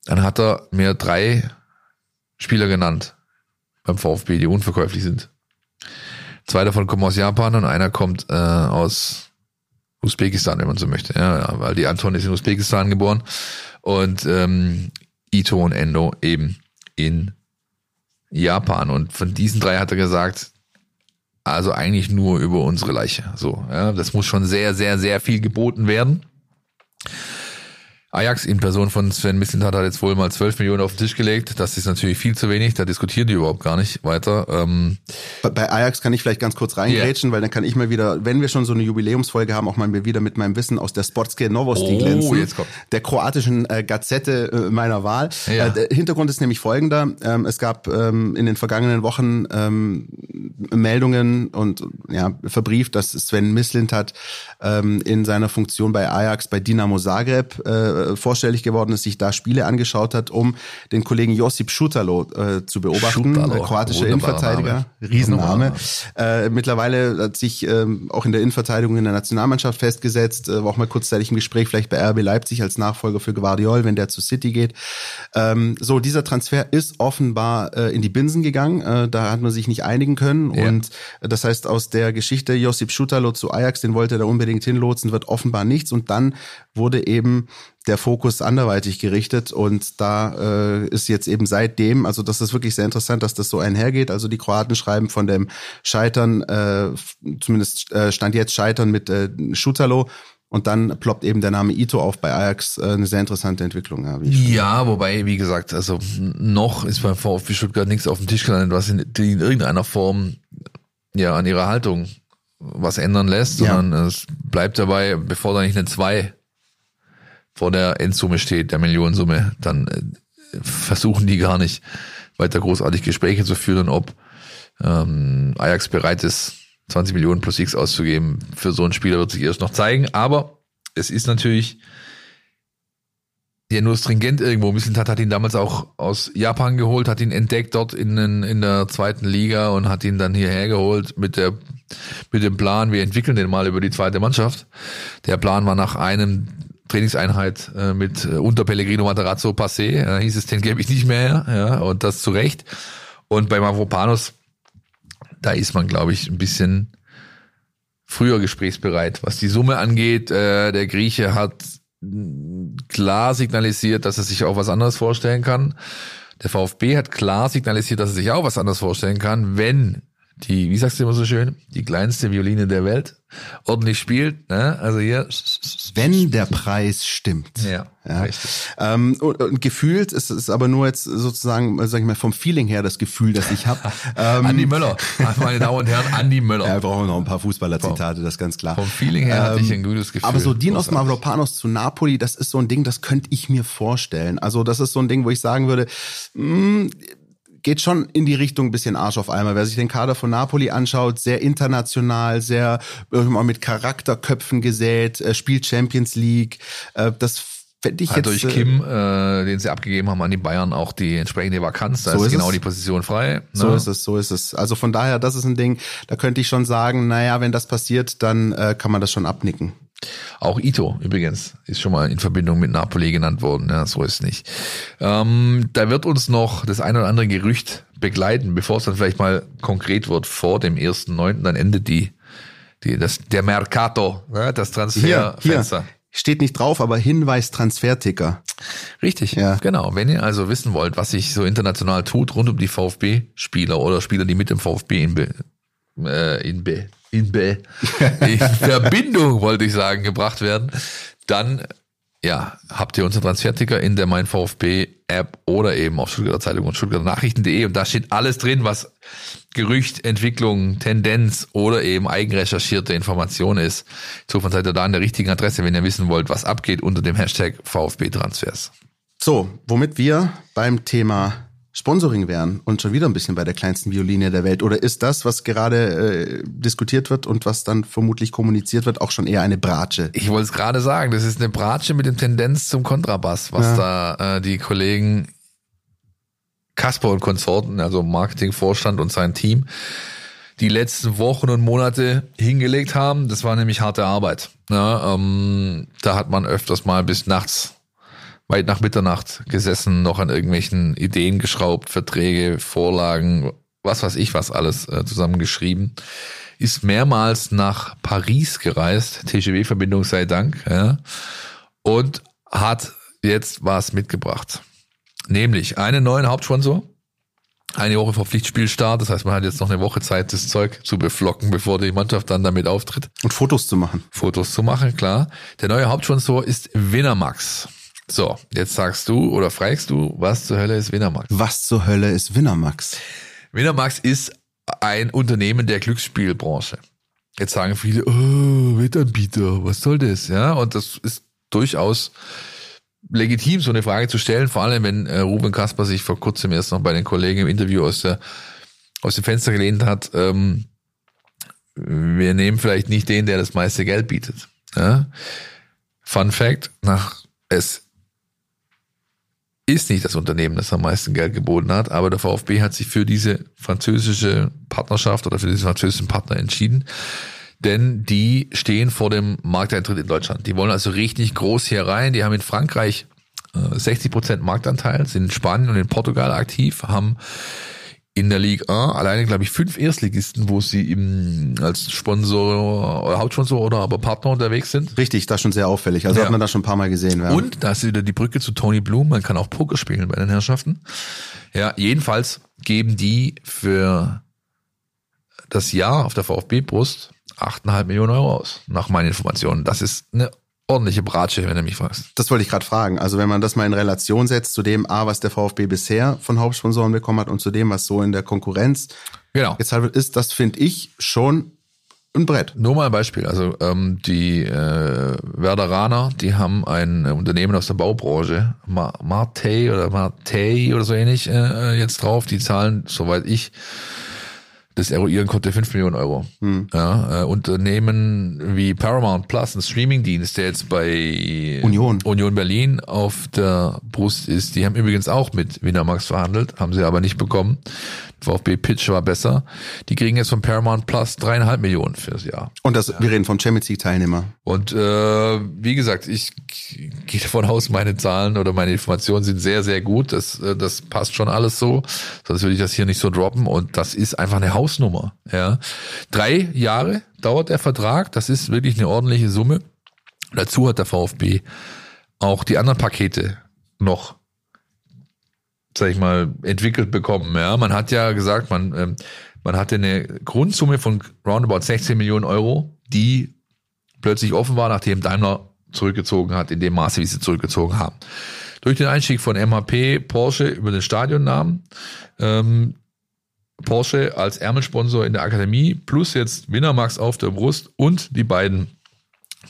dann hat er mir drei Spieler genannt beim VfB, die unverkäuflich sind. Zwei davon kommen aus Japan und einer kommt äh, aus Usbekistan, wenn man so möchte. Ja, ja, weil die Anton ist in Usbekistan geboren und ähm, Ito und Endo eben in Japan. Und von diesen drei hat er gesagt, also eigentlich nur über unsere Leiche. So, ja, das muss schon sehr, sehr, sehr viel geboten werden. Ajax in Person von Sven Mislintat hat jetzt wohl mal 12 Millionen auf den Tisch gelegt. Das ist natürlich viel zu wenig. Da diskutieren die überhaupt gar nicht weiter. Ähm, bei, Ajax kann ich vielleicht ganz kurz reingrätschen, yeah. weil dann kann ich mal wieder, wenn wir schon so eine Jubiläumsfolge haben, auch mal wieder mit meinem Wissen aus der Sportske Novosti oh, glänzen. Jetzt kommt. Der kroatischen äh, Gazette äh, meiner Wahl. Ja. Äh, der Hintergrund ist nämlich folgender. Ähm, es gab ähm, in den vergangenen Wochen ähm, Meldungen und ja, verbrieft, dass Sven Mislintat ähm, in seiner Funktion bei Ajax bei Dinamo Zagreb äh, vorstellig geworden ist, sich da Spiele angeschaut hat, um den Kollegen Josip Schutalo äh, zu beobachten, Schutalo, kroatischer Innenverteidiger, Name. Riesenname. Äh, mittlerweile hat sich ähm, auch in der Innenverteidigung in der Nationalmannschaft festgesetzt, äh, war auch mal kurzzeitig im Gespräch, vielleicht bei RB Leipzig als Nachfolger für Guardiol, wenn der zu City geht. Ähm, so, dieser Transfer ist offenbar äh, in die Binsen gegangen, äh, da hat man sich nicht einigen können ja. und äh, das heißt, aus der Geschichte Josip Schutalo zu Ajax, den wollte er da unbedingt hinlotsen, wird offenbar nichts und dann wurde eben der Fokus anderweitig gerichtet und da äh, ist jetzt eben seitdem, also das ist wirklich sehr interessant, dass das so einhergeht. Also die Kroaten schreiben von dem Scheitern, äh, zumindest äh, stand jetzt Scheitern mit äh, Schutalo und dann ploppt eben der Name Ito auf bei Ajax. Äh, eine sehr interessante Entwicklung. Ja, ja wobei, wie gesagt, also noch ist beim VfB Stuttgart nichts auf dem Tisch gelandet, was in, in irgendeiner Form ja an ihrer Haltung was ändern lässt, sondern ja. es bleibt dabei, bevor da nicht eine 2 vor der Endsumme steht, der Millionensumme, dann äh, versuchen die gar nicht weiter großartig Gespräche zu führen, ob ähm, Ajax bereit ist, 20 Millionen plus X auszugeben. Für so einen Spieler wird sich erst noch zeigen. Aber es ist natürlich ja nur stringent irgendwo. Mislintat hat ihn damals auch aus Japan geholt, hat ihn entdeckt dort in, in der zweiten Liga und hat ihn dann hierher geholt mit der mit dem Plan, wir entwickeln den mal über die zweite Mannschaft. Der Plan war nach einem Trainingseinheit äh, mit äh, unter Pellegrino Materazzo passé. Äh, hieß es, den gebe ich nicht mehr. Ja, und das zu Recht. Und bei Mavropanos, da ist man, glaube ich, ein bisschen früher gesprächsbereit. Was die Summe angeht, äh, der Grieche hat klar signalisiert, dass er sich auch was anderes vorstellen kann. Der VfB hat klar signalisiert, dass er sich auch was anderes vorstellen kann, wenn die, wie sagst du immer so schön, die kleinste Violine der Welt ordentlich spielt. Ne? Also hier. Wenn der Preis stimmt. Ja, ja. Ähm, und, und gefühlt ist es aber nur jetzt sozusagen, sag ich mal, vom Feeling her das Gefühl, das ich habe. [LAUGHS] ähm, Andi Möller, meine Damen und Herren, Andi Möller. [LAUGHS] Ja, wir brauchen noch ein paar Fußballer-Zitate, das ist ganz klar. Vom Feeling her ähm, hatte ich ein gutes Gefühl. Aber so Dinos Mavropanos zu Napoli, das ist so ein Ding, das könnte ich mir vorstellen. Also das ist so ein Ding, wo ich sagen würde, mh, hm, geht schon in die Richtung ein bisschen Arsch auf einmal. Wer sich den Kader von Napoli anschaut, sehr international, sehr mal mit Charakterköpfen gesät, äh, spielt Champions League. Äh, das fände ich Hat jetzt. durch Kim, äh, den sie abgegeben haben an die Bayern, auch die entsprechende Vakanz. Da so ist, ist genau die Position frei. Ne? So ist es, so ist es. Also von daher, das ist ein Ding, da könnte ich schon sagen, naja, wenn das passiert, dann äh, kann man das schon abnicken. Auch Ito übrigens ist schon mal in Verbindung mit Napoli genannt worden. Ja, so ist nicht. Ähm, da wird uns noch das ein oder andere Gerücht begleiten, bevor es dann vielleicht mal konkret wird vor dem ersten Neunten. Dann endet die, die das, der Mercato, ne, das Transferfenster. Steht nicht drauf, aber Hinweis Transferticker. Richtig, ja. genau. Wenn ihr also wissen wollt, was sich so international tut rund um die VfB-Spieler oder Spieler, die mit dem VfB in, Be äh, in, Be in, Be [LAUGHS] in Verbindung, wollte ich sagen, gebracht werden, dann ja, habt ihr unseren Transferticker in der Mein VfB App oder eben auf Stuttgarter Zeitung und Stuttgarter Nachrichten.de und da steht alles drin, was Gerücht, Entwicklung, Tendenz oder eben eigenrecherchierte Information ist. Insofern seid ihr da an der richtigen Adresse, wenn ihr wissen wollt, was abgeht unter dem Hashtag VfB Transfers. So, womit wir beim Thema Sponsoring wären und schon wieder ein bisschen bei der kleinsten Violine der Welt? Oder ist das, was gerade äh, diskutiert wird und was dann vermutlich kommuniziert wird, auch schon eher eine Bratsche? Ich wollte es gerade sagen, das ist eine Bratsche mit dem Tendenz zum Kontrabass, was ja. da äh, die Kollegen Kasper und Konsorten, also Marketingvorstand und sein Team, die letzten Wochen und Monate hingelegt haben. Das war nämlich harte Arbeit. Ja, ähm, da hat man öfters mal bis nachts weit nach Mitternacht gesessen, noch an irgendwelchen Ideen geschraubt, Verträge, Vorlagen, was weiß ich was alles äh, zusammengeschrieben. Ist mehrmals nach Paris gereist, TGW-Verbindung sei Dank, ja, und hat jetzt was mitgebracht. Nämlich einen neuen Hauptsponsor, eine Woche vor Pflichtspielstart. Das heißt, man hat jetzt noch eine Woche Zeit, das Zeug zu beflocken, bevor die Mannschaft dann damit auftritt. Und Fotos zu machen. Fotos zu machen, klar. Der neue Hauptsponsor ist Winamax. So, jetzt sagst du oder fragst du, was zur Hölle ist Winamax? Was zur Hölle ist Winamax? Winamax ist ein Unternehmen der Glücksspielbranche. Jetzt sagen viele, oh, Wettanbieter, was soll das? Ja, und das ist durchaus legitim, so eine Frage zu stellen, vor allem wenn äh, Ruben Kasper sich vor kurzem erst noch bei den Kollegen im Interview aus, der, aus dem Fenster gelehnt hat. Ähm, wir nehmen vielleicht nicht den, der das meiste Geld bietet. Ja? Fun Fact, nach es ist nicht das Unternehmen, das am meisten Geld geboten hat, aber der VfB hat sich für diese französische Partnerschaft oder für diesen französischen Partner entschieden, denn die stehen vor dem Markteintritt in Deutschland. Die wollen also richtig groß hier rein. Die haben in Frankreich 60 äh, Prozent Marktanteil, sind in Spanien und in Portugal aktiv, haben in der Ligue 1 alleine, glaube ich, fünf Erstligisten, wo sie im, als Sponsor oder Hauptsponsor oder aber Partner unterwegs sind. Richtig, das ist schon sehr auffällig. Also ja. hat man das schon ein paar Mal gesehen. Ja. Und da ist wieder die Brücke zu Tony Bloom. Man kann auch Poker spielen bei den Herrschaften. Ja, jedenfalls geben die für das Jahr auf der VfB-Brust 8,5 Millionen Euro aus, nach meinen Informationen. Das ist eine ordentliche Bratsche, wenn du mich fragst. Das wollte ich gerade fragen. Also wenn man das mal in Relation setzt zu dem A, was der VfB bisher von Hauptsponsoren bekommen hat und zu dem, was so in der Konkurrenz genau. gezahlt wird, ist, das finde ich schon ein Brett. Nur mal ein Beispiel. Also ähm, die äh, Werderaner, die haben ein Unternehmen aus der Baubranche, Martey oder Martey oder so ähnlich äh, jetzt drauf. Die zahlen, soweit ich das eruieren konnte, 5 Millionen Euro. Hm. Ja, äh, Unternehmen wie Paramount Plus, ein Streamingdienst, der jetzt bei Union. Union Berlin auf der Brust ist, die haben übrigens auch mit Winamax verhandelt, haben sie aber nicht bekommen. VfB Pitch war besser. Die kriegen jetzt von Paramount Plus dreieinhalb Millionen fürs Jahr. Und das, ja. wir reden vom Champions League Teilnehmer. Und äh, wie gesagt, ich gehe davon aus, meine Zahlen oder meine Informationen sind sehr, sehr gut. Das, äh, das passt schon alles so. Sonst würde ich das hier nicht so droppen. Und das ist einfach eine Hausnummer. Ja, drei Jahre dauert der Vertrag. Das ist wirklich eine ordentliche Summe. Dazu hat der VfB auch die anderen Pakete noch sag ich mal, entwickelt bekommen. Ja, man hat ja gesagt, man, ähm, man hatte eine Grundsumme von roundabout 16 Millionen Euro, die plötzlich offen war, nachdem Daimler zurückgezogen hat, in dem Maße, wie sie zurückgezogen haben. Durch den Einstieg von MHP, Porsche über den Stadionnamen, ähm, Porsche als Ärmelsponsor in der Akademie, plus jetzt Winnermax auf der Brust und die beiden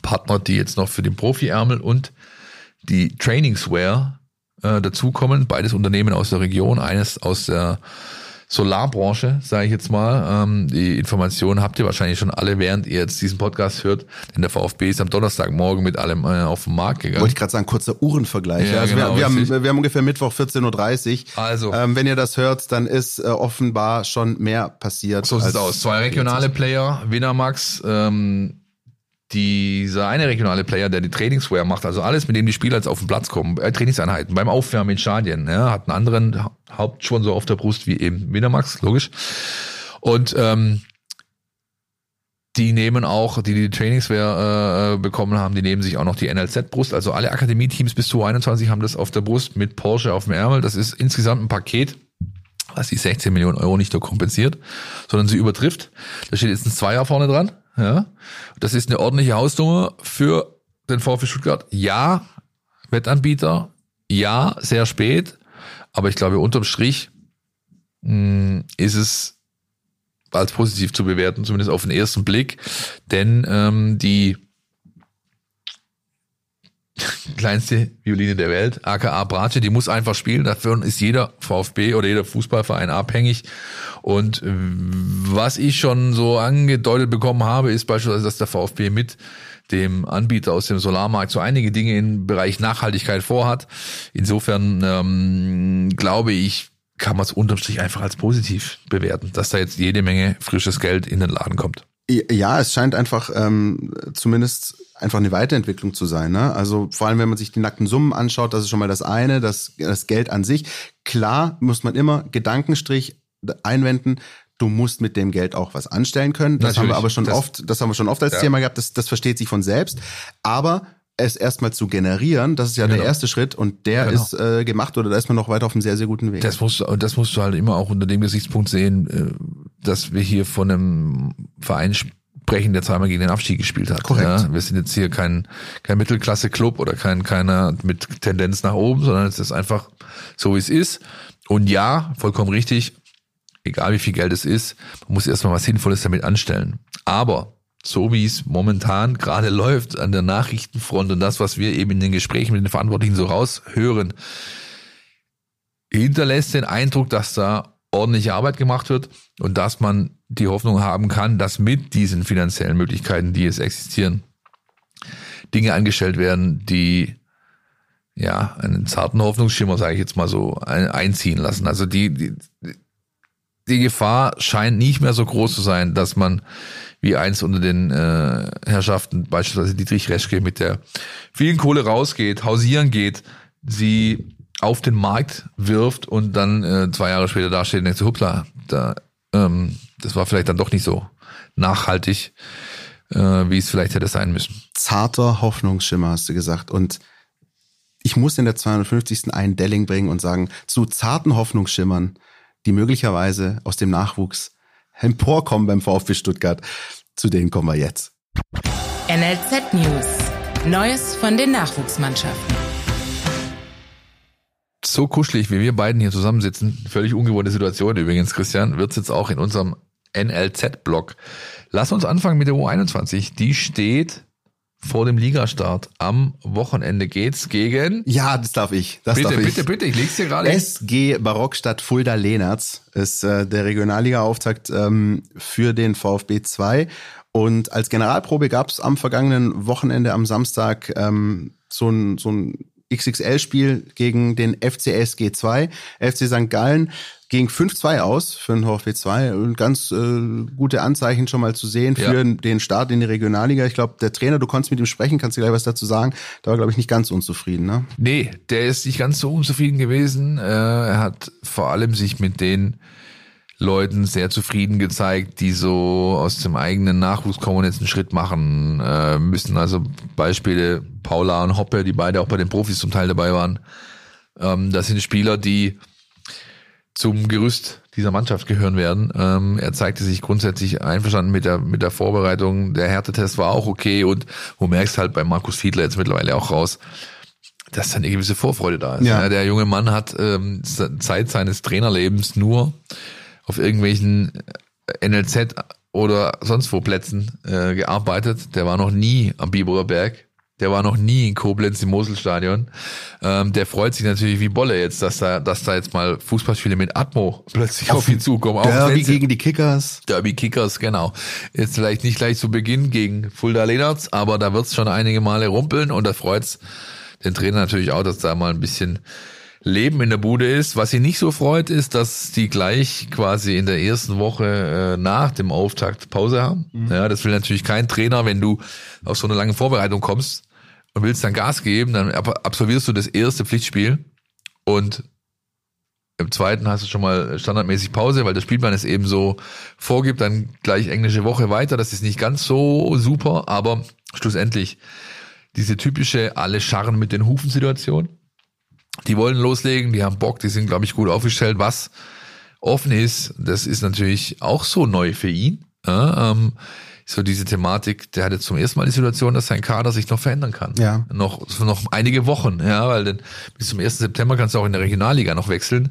Partner, die jetzt noch für den Profi-Ärmel und die Trainingswear äh, dazukommen. Beides Unternehmen aus der Region, eines aus der Solarbranche, sage ich jetzt mal. Ähm, die Informationen habt ihr wahrscheinlich schon alle, während ihr jetzt diesen Podcast hört. Denn der VfB ist am Donnerstagmorgen mit allem äh, auf den Markt gegangen. Wollte ich gerade sagen, kurzer Uhrenvergleich. Ja, also genau, wir, wir, haben, wir haben ungefähr Mittwoch 14.30 Uhr. Also. Ähm, wenn ihr das hört, dann ist äh, offenbar schon mehr passiert. So sieht es aus. Zwei regionale Player, Winamax, ähm, dieser eine regionale Player, der die Trainingswear macht, also alles, mit dem die Spieler jetzt auf den Platz kommen, äh, Trainingseinheiten, beim Aufwärmen in Stadien, ja, hat einen anderen Hauptsponsor auf der Brust wie eben Winamax, logisch. Und ähm, die nehmen auch, die die Trainingswear äh, bekommen haben, die nehmen sich auch noch die NLZ-Brust. Also alle Akademie-Teams bis zu 21 haben das auf der Brust mit Porsche auf dem Ärmel. Das ist insgesamt ein Paket, was die 16 Millionen Euro nicht nur kompensiert, sondern sie übertrifft. Da steht jetzt ein Zweier vorne dran. Ja, das ist eine ordentliche Hausnummer für den VfB Stuttgart. Ja, Wettanbieter. Ja, sehr spät. Aber ich glaube, unterm Strich mh, hm, ist es als positiv zu bewerten, zumindest auf den ersten Blick. Denn ähm, die [LAUGHS] kleinste Violine der Welt, aka Bratsche, die muss einfach spielen. Dafür ist jeder VfB oder jeder Fußballverein abhängig. Und äh, was ich schon so angedeutet bekommen habe, ist beispielsweise, dass der VfB mit dem Anbieter aus dem Solarmarkt so einige Dinge im Bereich Nachhaltigkeit vorhat. Insofern ähm, glaube ich, kann man es unterm Strich einfach als positiv bewerten, dass da jetzt jede Menge frisches Geld in den Laden kommt. Ja, es scheint einfach ähm, zumindest einfach eine Weiterentwicklung zu sein. Ne? Also vor allem, wenn man sich die nackten Summen anschaut, das ist schon mal das eine, das, das Geld an sich. Klar muss man immer Gedankenstrich einwenden, du musst mit dem Geld auch was anstellen können. Das Natürlich, haben wir aber schon das, oft, das haben wir schon oft als ja. Thema gehabt, das, das versteht sich von selbst. Aber es erstmal zu generieren, das ist ja genau. der erste Schritt und der genau. ist äh, gemacht oder da ist man noch weiter auf einem sehr, sehr guten Weg. Das musst, du, das musst du halt immer auch unter dem Gesichtspunkt sehen, äh, dass wir hier von einem Verein brechen, der zweimal gegen den Abstieg gespielt hat. Korrekt. Ja, wir sind jetzt hier kein, kein Mittelklasse-Club oder kein keiner mit Tendenz nach oben, sondern es ist einfach so, wie es ist. Und ja, vollkommen richtig, egal wie viel Geld es ist, man muss erstmal was Sinnvolles damit anstellen. Aber so wie es momentan gerade [LAUGHS] läuft an der Nachrichtenfront und das, was wir eben in den Gesprächen mit den Verantwortlichen so raushören, hinterlässt den Eindruck, dass da ordentliche Arbeit gemacht wird und dass man die Hoffnung haben kann, dass mit diesen finanziellen Möglichkeiten, die es existieren, Dinge angestellt werden, die ja einen zarten Hoffnungsschimmer, sage ich jetzt mal so, ein, einziehen lassen. Also die, die die Gefahr scheint nicht mehr so groß zu sein, dass man wie einst unter den äh, Herrschaften, beispielsweise Dietrich Reschke, mit der vielen Kohle rausgeht, hausieren geht, sie auf den Markt wirft und dann äh, zwei Jahre später dasteht und denkt so, hoppla, da, ähm, das war vielleicht dann doch nicht so nachhaltig, äh, wie es vielleicht hätte sein müssen. Zarter Hoffnungsschimmer, hast du gesagt. Und ich muss in der 250. einen Delling bringen und sagen, zu zarten Hoffnungsschimmern, die möglicherweise aus dem Nachwuchs emporkommen beim VfB Stuttgart, zu denen kommen wir jetzt. NLZ News. Neues von den Nachwuchsmannschaften. So kuschelig, wie wir beiden hier zusammensitzen, völlig ungewohnte Situation übrigens, Christian, wird's jetzt auch in unserem NLZ-Blog. Lass uns anfangen mit der U21. Die steht vor dem Ligastart. Am Wochenende geht's gegen. Ja, das darf ich. Das bitte, darf ich. bitte, bitte, ich leg's dir gerade. SG Barockstadt Fulda Lehnertz ist äh, der Regionalliga-Auftakt ähm, für den VfB 2. Und als Generalprobe gab's am vergangenen Wochenende am Samstag ähm, so ein, so ein XXL-Spiel gegen den FCSG 2. FC St. Gallen ging 5-2 aus für den VfB 2 und ganz äh, gute Anzeichen schon mal zu sehen für Ja. den Start in die Regionalliga. Ich glaube, der Trainer, du konntest mit ihm sprechen, kannst du gleich was dazu sagen. Da war, glaube ich, nicht ganz unzufrieden. Ne? Nee, der ist nicht ganz so unzufrieden gewesen. Äh, er hat vor allem sich mit den Leuten sehr zufrieden gezeigt, die so aus dem eigenen Nachwuchs kommen und jetzt einen Schritt machen äh, müssen. Also Beispiele Paula und Hoppe, die beide auch bei den Profis zum Teil dabei waren. Ähm, das sind Spieler, die zum Gerüst dieser Mannschaft gehören werden. Ähm, er zeigte sich grundsätzlich einverstanden mit der, mit der Vorbereitung. Der Härtetest war auch okay und du merkst halt bei Markus Fiedler jetzt mittlerweile auch raus, dass dann eine gewisse Vorfreude da ist. Ja. Ja. der junge Mann hat ähm, Zeit seines Trainerlebens nur auf irgendwelchen NLZ oder sonst wo Plätzen äh, gearbeitet. Der war noch nie am Biberer Berg. Der war noch nie in Koblenz im Moselstadion. Ähm, der freut sich natürlich wie Bolle jetzt, dass da, dass da jetzt mal Fußballspiele mit Atmo plötzlich auf, ihn zukommen. Derby gegen die Kickers. Derby Kickers, genau. Jetzt vielleicht nicht gleich zu Beginn gegen Fulda Lederts, aber da wird's schon einige Male rumpeln und da freut's den Trainer natürlich auch, dass da mal ein bisschen Leben in der Bude ist. Was ihn nicht so freut, ist, dass die gleich quasi in der ersten Woche äh, nach dem Auftakt Pause haben. Ja, das will natürlich kein Trainer, wenn du auf so eine lange Vorbereitung kommst und willst dann Gas geben, dann ab- absolvierst du das erste Pflichtspiel und im zweiten hast du schon mal standardmäßig Pause, weil der Spielplan es eben so vorgibt, dann gleich englische Woche weiter. Das ist nicht ganz so super, aber schlussendlich diese typische alle scharren mit den Hufen-Situation. Die wollen loslegen, die haben Bock, die sind, glaube ich, gut aufgestellt. Was offen ist, das ist natürlich auch so neu für ihn. Ja, ähm, so diese Thematik, der hat jetzt zum ersten Mal die Situation, dass sein Kader sich noch verändern kann. Ja. Noch, noch einige Wochen, ja, weil denn bis zum 1. September kannst du auch in der Regionalliga noch wechseln.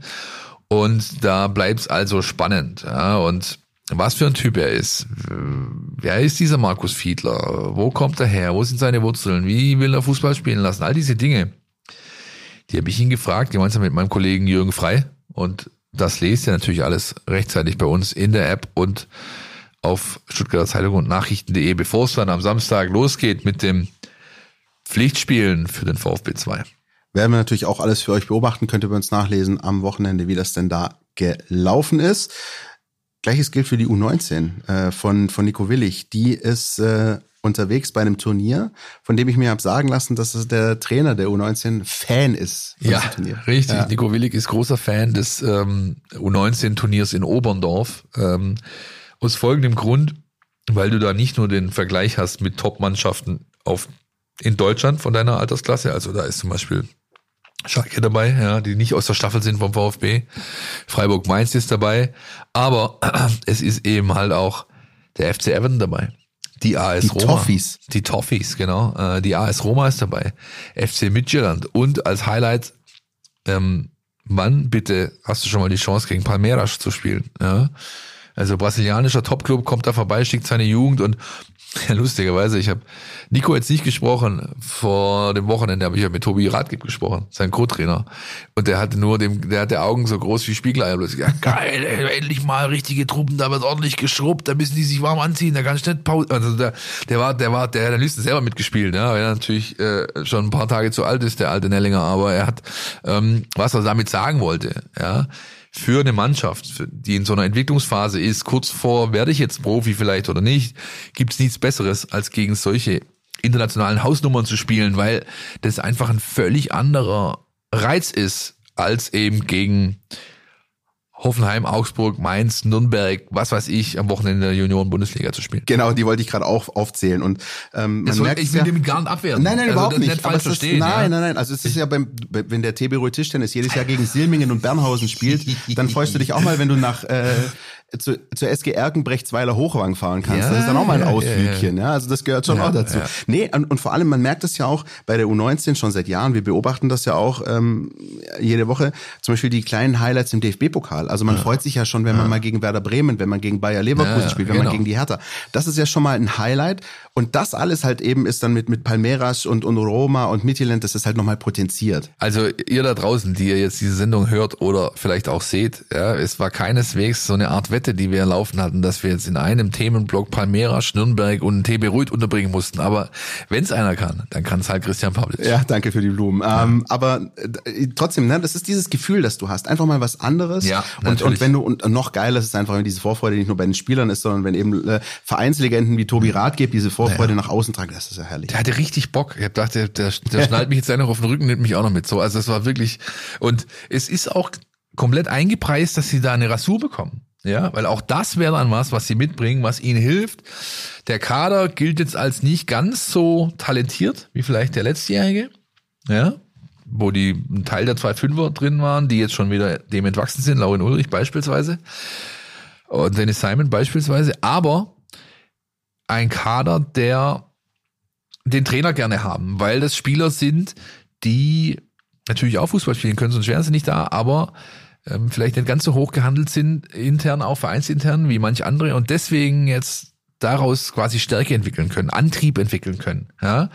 Und da bleibt's also spannend. Ja, und was für ein Typ er ist. Wer ist dieser Markus Fiedler? Wo kommt er her? Wo sind seine Wurzeln? Wie will er Fußball spielen lassen? All diese Dinge. Die habe ich ihn gefragt, gemeinsam mit meinem Kollegen Jürgen Frei. Und das lest ihr natürlich alles rechtzeitig bei uns in der App und auf Stuttgarter Zeitung und Nachrichten.de, bevor es dann am Samstag losgeht mit dem Pflichtspielen für den VfB 2. Werden wir natürlich auch alles für euch beobachten, könnt ihr bei uns nachlesen am Wochenende, wie das denn da gelaufen ist. Gleiches gilt für die U19 äh, von, von Nico Willig. Die ist äh, unterwegs bei einem Turnier, von dem ich mir habe sagen lassen, dass es der Trainer der U19 Fan ist. Ja, richtig. Ja. Nico Willig ist großer Fan des ähm, U19-Turniers in Oberndorf. Ähm, aus folgendem Grund, weil du da nicht nur den Vergleich hast mit Top-Mannschaften auf in Deutschland von deiner Altersklasse, also da ist zum Beispiel Schalke dabei, ja, die nicht aus der Staffel sind vom VfB. Freiburg Mainz ist dabei, aber [CLEARS THROAT] es ist eben halt auch der FC Everton dabei. Die AS Die Roma. Toffees. Die Toffees, genau. Äh, Die AS Roma ist dabei. FC Midtjylland. Und als Highlight, ähm, wann bitte hast du schon mal die Chance gegen Palmeiras zu spielen? Ja? Also brasilianischer Topclub kommt da vorbei, schickt seine Jugend und ja, lustigerweise, ich habe Nico jetzt nicht gesprochen, vor dem Wochenende habe ich ja mit Tobi Radgeb gesprochen, sein Co-Trainer. Und der hatte nur dem, der hatte Augen so groß wie Spiegeleier. Bloß gesagt, geil, ey, endlich mal richtige Truppen, da wird ordentlich geschrubbt, da müssen die sich warm anziehen, da kann ich nicht Pause. Also der, der war, der war, der hat am liebsten selber mitgespielt, ja, weil er natürlich äh, schon ein paar Tage zu alt ist, der alte Nellinger, aber er hat, ähm, was er damit sagen wollte, ja, für eine Mannschaft, die in so einer Entwicklungsphase ist, kurz vor, werde ich jetzt Profi vielleicht oder nicht, gibt es nichts Besseres, als gegen solche internationalen Hausnummern zu spielen, weil das einfach ein völlig anderer Reiz ist, als eben gegen Hoffenheim, Augsburg, Mainz, Nürnberg, was weiß ich, am Wochenende der Junioren-Bundesliga zu spielen. Genau, die wollte ich gerade auch aufzählen. Und ähm, man Das merkt ich will ja, gar nicht abwerten. Nein, nein, Also, überhaupt nicht. Aber falsch es ist, verstehen. nein, ja. nein, nein. Also es ist ja beim, wenn der TB Tischtennis jedes Jahr gegen Silmingen und Bernhausen spielt, [LAUGHS] dann freust du dich auch mal, wenn du nach äh, zu, zur SG Erkenbrechtsweiler Hochwang fahren kannst. Ja, das ist dann auch mal ein ja, Ausflügchen. Ja, Also das gehört schon auch dazu. Nee, und, und vor allem, man merkt es ja auch bei der U19 schon seit Jahren. Wir beobachten das ja auch ähm, jede Woche. Zum Beispiel die kleinen Highlights im DFB-Pokal. Also man freut sich ja schon, wenn man mal gegen Werder Bremen, wenn man gegen Bayer Leverkusen spielt, wenn genau. man gegen die Hertha. Das ist ja schon mal ein Highlight. Und das alles halt eben ist dann mit, mit Palmeiras und, und Roma und Midtjylland, das ist halt nochmal potenziert. Also ihr da draußen, die ihr jetzt diese Sendung hört oder vielleicht auch seht, ja, es war keineswegs so eine Art Wette, die wir laufen hatten, dass wir jetzt in einem Themenblock Palmeiras, Nürnberg und TB Ruid unterbringen mussten. Aber wenn es einer kann, dann kann es halt Christian Pavlic. Ja, danke für die Blumen. Ähm, aber äh, trotzdem, ne, das ist dieses Gefühl, das du hast. Einfach mal was anderes. Ja, und, und wenn du, und noch geiler ist es einfach, wenn diese Vorfreude nicht nur bei den Spielern ist, sondern wenn eben äh, Vereinslegenden wie Tobi Rath diese Vorfreude nach außen tragen, das ist ja herrlich. Der hatte richtig Bock. Ich der, der, der schnallt mich jetzt einfach auf den Rücken, nimmt mich auch noch mit. So, also es war wirklich, und es ist auch komplett eingepreist, dass sie da eine Rasur bekommen. Ja, weil auch das wäre dann was, was sie mitbringen, was ihnen hilft. Der Kader gilt jetzt als nicht ganz so talentiert wie vielleicht der letztjährige. Ja, wo die ein Teil der zwei Fünfer drin waren, die jetzt schon wieder dem entwachsen sind, Laurin Ulrich beispielsweise und Dennis Simon beispielsweise, aber ein Kader, der den Trainer gerne haben, weil das Spieler sind, die natürlich auch Fußball spielen können, sonst wären sie nicht da, aber ähm, vielleicht nicht ganz so hoch gehandelt sind, intern, auch vereinsintern, wie manch andere und deswegen jetzt daraus quasi Stärke entwickeln können, Antrieb entwickeln können, ja,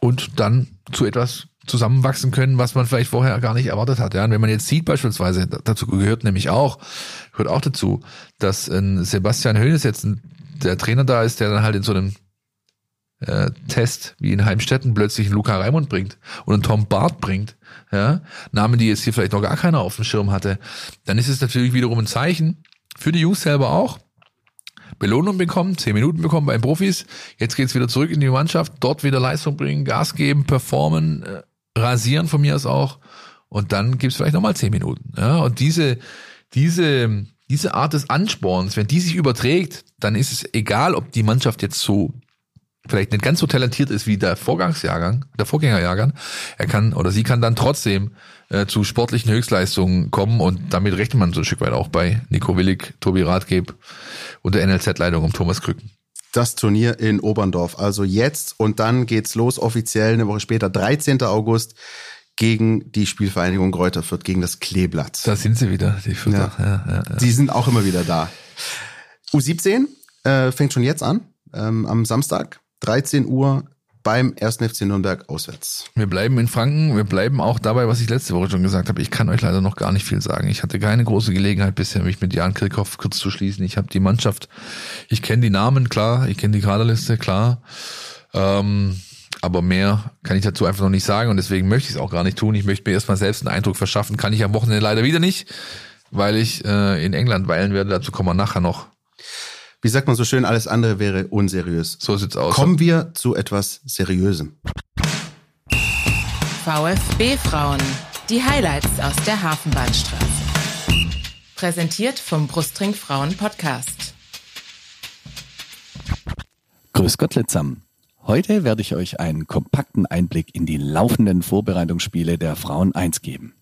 und dann zu etwas zusammenwachsen können, was man vielleicht vorher gar nicht erwartet hat. Ja, und wenn man jetzt sieht beispielsweise, dazu gehört nämlich auch, gehört auch dazu, dass ein Sebastian Hoeneß jetzt ein, der Trainer da ist, der dann halt in so einem äh, Test wie in Heimstetten plötzlich einen Luca Raimund bringt und einen Tom Barth bringt, ja, Namen, die jetzt hier vielleicht noch gar keiner auf dem Schirm hatte, dann ist es natürlich wiederum ein Zeichen für die Jungs selber auch. Belohnung bekommen, zehn Minuten bekommen bei den Profis. Jetzt geht's wieder zurück in die Mannschaft, dort wieder Leistung bringen, Gas geben, performen, äh, rasieren von mir aus auch. Und dann gibt's vielleicht nochmal zehn Minuten. Ja, und diese, diese, diese Art des Ansporns, wenn die sich überträgt, dann ist es egal, ob die Mannschaft jetzt so vielleicht nicht ganz so talentiert ist wie der Vorgangsjahrgang, der Vorgängerjahrgang, er kann oder sie kann dann trotzdem äh, zu sportlichen Höchstleistungen kommen und damit rechnet man so ein Stück weit auch bei Nico Willig, Tobi Rathgeb und der NLZ-Leitung um Thomas Krücken. Das Turnier in Oberndorf. Also jetzt und dann geht's los offiziell eine Woche später, 13. August gegen die Spielvereinigung Kräuter Fürth, gegen das Kleeblatt. Da sind sie wieder, die Fürther. Ja. Ja, ja, Die sind auch immer wieder da. U17 äh, fängt schon jetzt an, ähm, am Samstag, 13 Uhr beim 1. FC Nürnberg auswärts. Wir bleiben in Franken, wir bleiben auch dabei, was ich letzte Woche schon gesagt habe. Ich kann euch leider noch gar nicht viel sagen. Ich hatte keine große Gelegenheit bisher, mich mit Jan Kirchhoff kurz zu schließen. Ich habe die Mannschaft, ich kenne die Namen, klar, ich kenne die Kaderliste, klar. Ähm, aber mehr kann ich dazu einfach noch nicht sagen und deswegen möchte ich es auch gar nicht tun. Ich möchte mir erstmal selbst einen Eindruck verschaffen. Kann ich am Wochenende leider wieder nicht, weil ich äh, in England weilen werde. Dazu kommen wir nachher noch. Wie sagt man so schön, alles andere wäre unseriös. So sieht's aus. Kommen wir zu etwas Seriösem. VfB Frauen. Die Highlights aus der Hafenbahnstraße. Präsentiert vom Brustring Frauen Podcast. Grüß Gott zusammen. Heute werde ich euch einen kompakten Einblick in die laufenden Vorbereitungsspiele der Frauen 1 geben.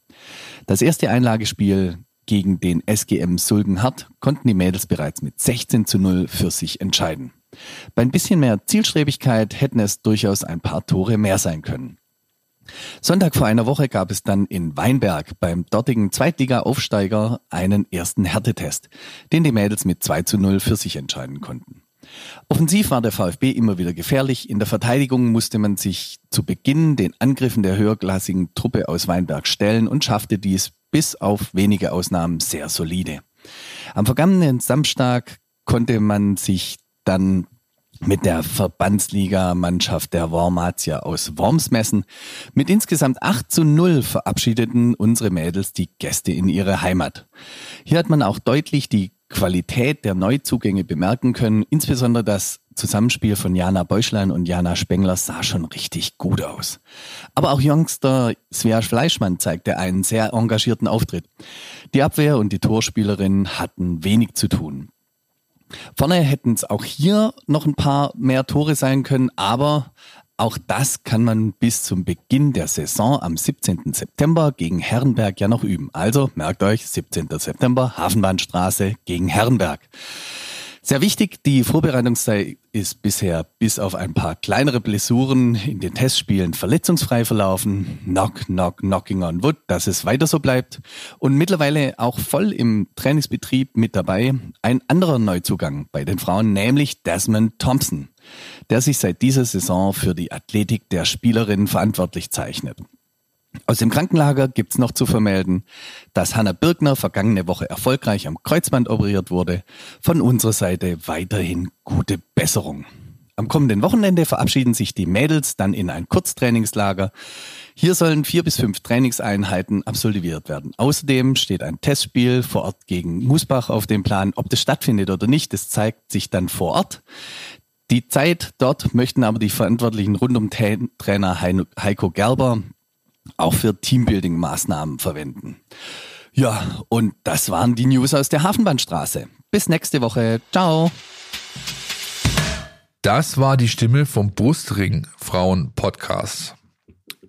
Das erste Einlagespiel gegen den SGM Sulgenhardt konnten die Mädels bereits mit 16 zu 0 für sich entscheiden. Bei ein bisschen mehr Zielstrebigkeit hätten es durchaus ein paar Tore mehr sein können. Sonntag vor einer Woche gab es dann in Weinberg beim dortigen Zweitliga-Aufsteiger einen ersten Härtetest, den die Mädels mit 2 zu 0 für sich entscheiden konnten. Offensiv war der VfB immer wieder gefährlich. In der Verteidigung musste man sich zu Beginn den Angriffen der höherklassigen Truppe aus Weinberg stellen und schaffte dies bis auf wenige Ausnahmen sehr solide. Am vergangenen Samstag konnte man sich dann mit der Verbandsliga-Mannschaft der Wormatia aus Worms messen. Mit insgesamt 8 zu 0 verabschiedeten unsere Mädels die Gäste in ihre Heimat. Hier hat man auch deutlich die Qualität der Neuzugänge bemerken können. Insbesondere das Zusammenspiel von Jana Beuschlein und Jana Spengler sah schon richtig gut aus. Aber auch Youngster Svea Fleischmann zeigte einen sehr engagierten Auftritt. Die Abwehr und die Torspielerin hatten wenig zu tun. Vorne hätten es auch hier noch ein paar mehr Tore sein können, aber auch das kann man bis zum Beginn der Saison am 17. September gegen Herrenberg ja noch üben. Also merkt euch, 17. September, Hafenbahnstraße gegen Herrenberg. Sehr wichtig, die Vorbereitungszeit ist bisher bis auf ein paar kleinere Blessuren in den Testspielen verletzungsfrei verlaufen. Knock, knock, knocking on wood, dass es weiter so bleibt. Und mittlerweile auch voll im Trainingsbetrieb mit dabei ein anderer Neuzugang bei den Frauen, nämlich Desmond Thompson, der sich seit dieser Saison für die Athletik der Spielerinnen verantwortlich zeichnet. Aus dem Krankenlager gibt's noch zu vermelden, dass Hanna Birkner vergangene Woche erfolgreich am Kreuzband operiert wurde. Von unserer Seite weiterhin gute Besserung. Am kommenden Wochenende verabschieden sich die Mädels dann in ein Kurztrainingslager. Hier sollen vier bis fünf Trainingseinheiten absolviert werden. Außerdem steht ein Testspiel vor Ort gegen Musbach auf dem Plan. Ob das stattfindet oder nicht, das zeigt sich dann vor Ort. Die Zeit dort möchten aber die Verantwortlichen rund um Trainer Heiko Gerber auch für Teambuilding-Maßnahmen verwenden. Ja, und das waren die News aus der Hafenbahnstraße. Bis nächste Woche. Ciao. Das war die Stimme vom Brustring Frauen Podcast.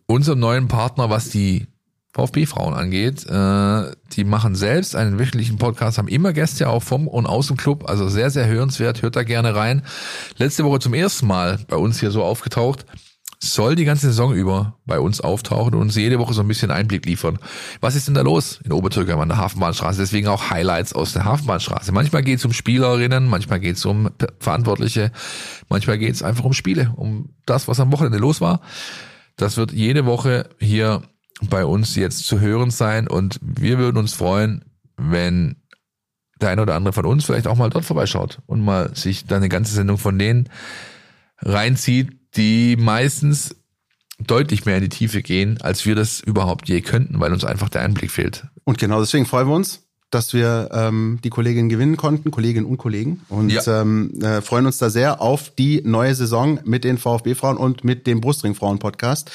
Unserem neuen Partner, was die VfB-Frauen angeht. Äh, die machen selbst einen wöchentlichen Podcast, haben immer Gäste auch vom und aus dem Club, also sehr, sehr hörenswert. Hört da gerne rein. Letzte Woche zum ersten Mal bei uns hier so aufgetaucht soll die ganze Saison über bei uns auftauchen und uns jede Woche so ein bisschen Einblick liefern. Was ist denn da los in Obertürkheim an der Hafenbahnstraße? Deswegen auch Highlights aus der Hafenbahnstraße. Manchmal geht es um Spielerinnen, manchmal geht es um Verantwortliche, manchmal geht es einfach um Spiele, um das, was am Wochenende los war. Das wird jede Woche hier bei uns jetzt zu hören sein und wir würden uns freuen, wenn der eine oder andere von uns vielleicht auch mal dort vorbeischaut und mal sich dann eine ganze Sendung von denen reinzieht, die meistens deutlich mehr in die Tiefe gehen, als wir das überhaupt je könnten, weil uns einfach der Einblick fehlt. Und genau deswegen freuen wir uns, dass wir ähm, die Kolleginnen gewinnen konnten, Kolleginnen und Kollegen. Und ja. ähm, äh, freuen uns da sehr auf die neue Saison mit den VfB-Frauen und mit dem Brustring-Frauen-Podcast.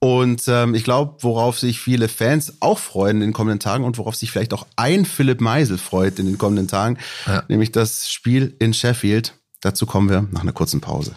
Und ähm, ich glaube, worauf sich viele Fans auch freuen in den kommenden Tagen und worauf sich vielleicht auch ein Philipp Meisel freut in den kommenden Tagen, ja. nämlich das Spiel in Sheffield. Dazu kommen wir nach einer kurzen Pause.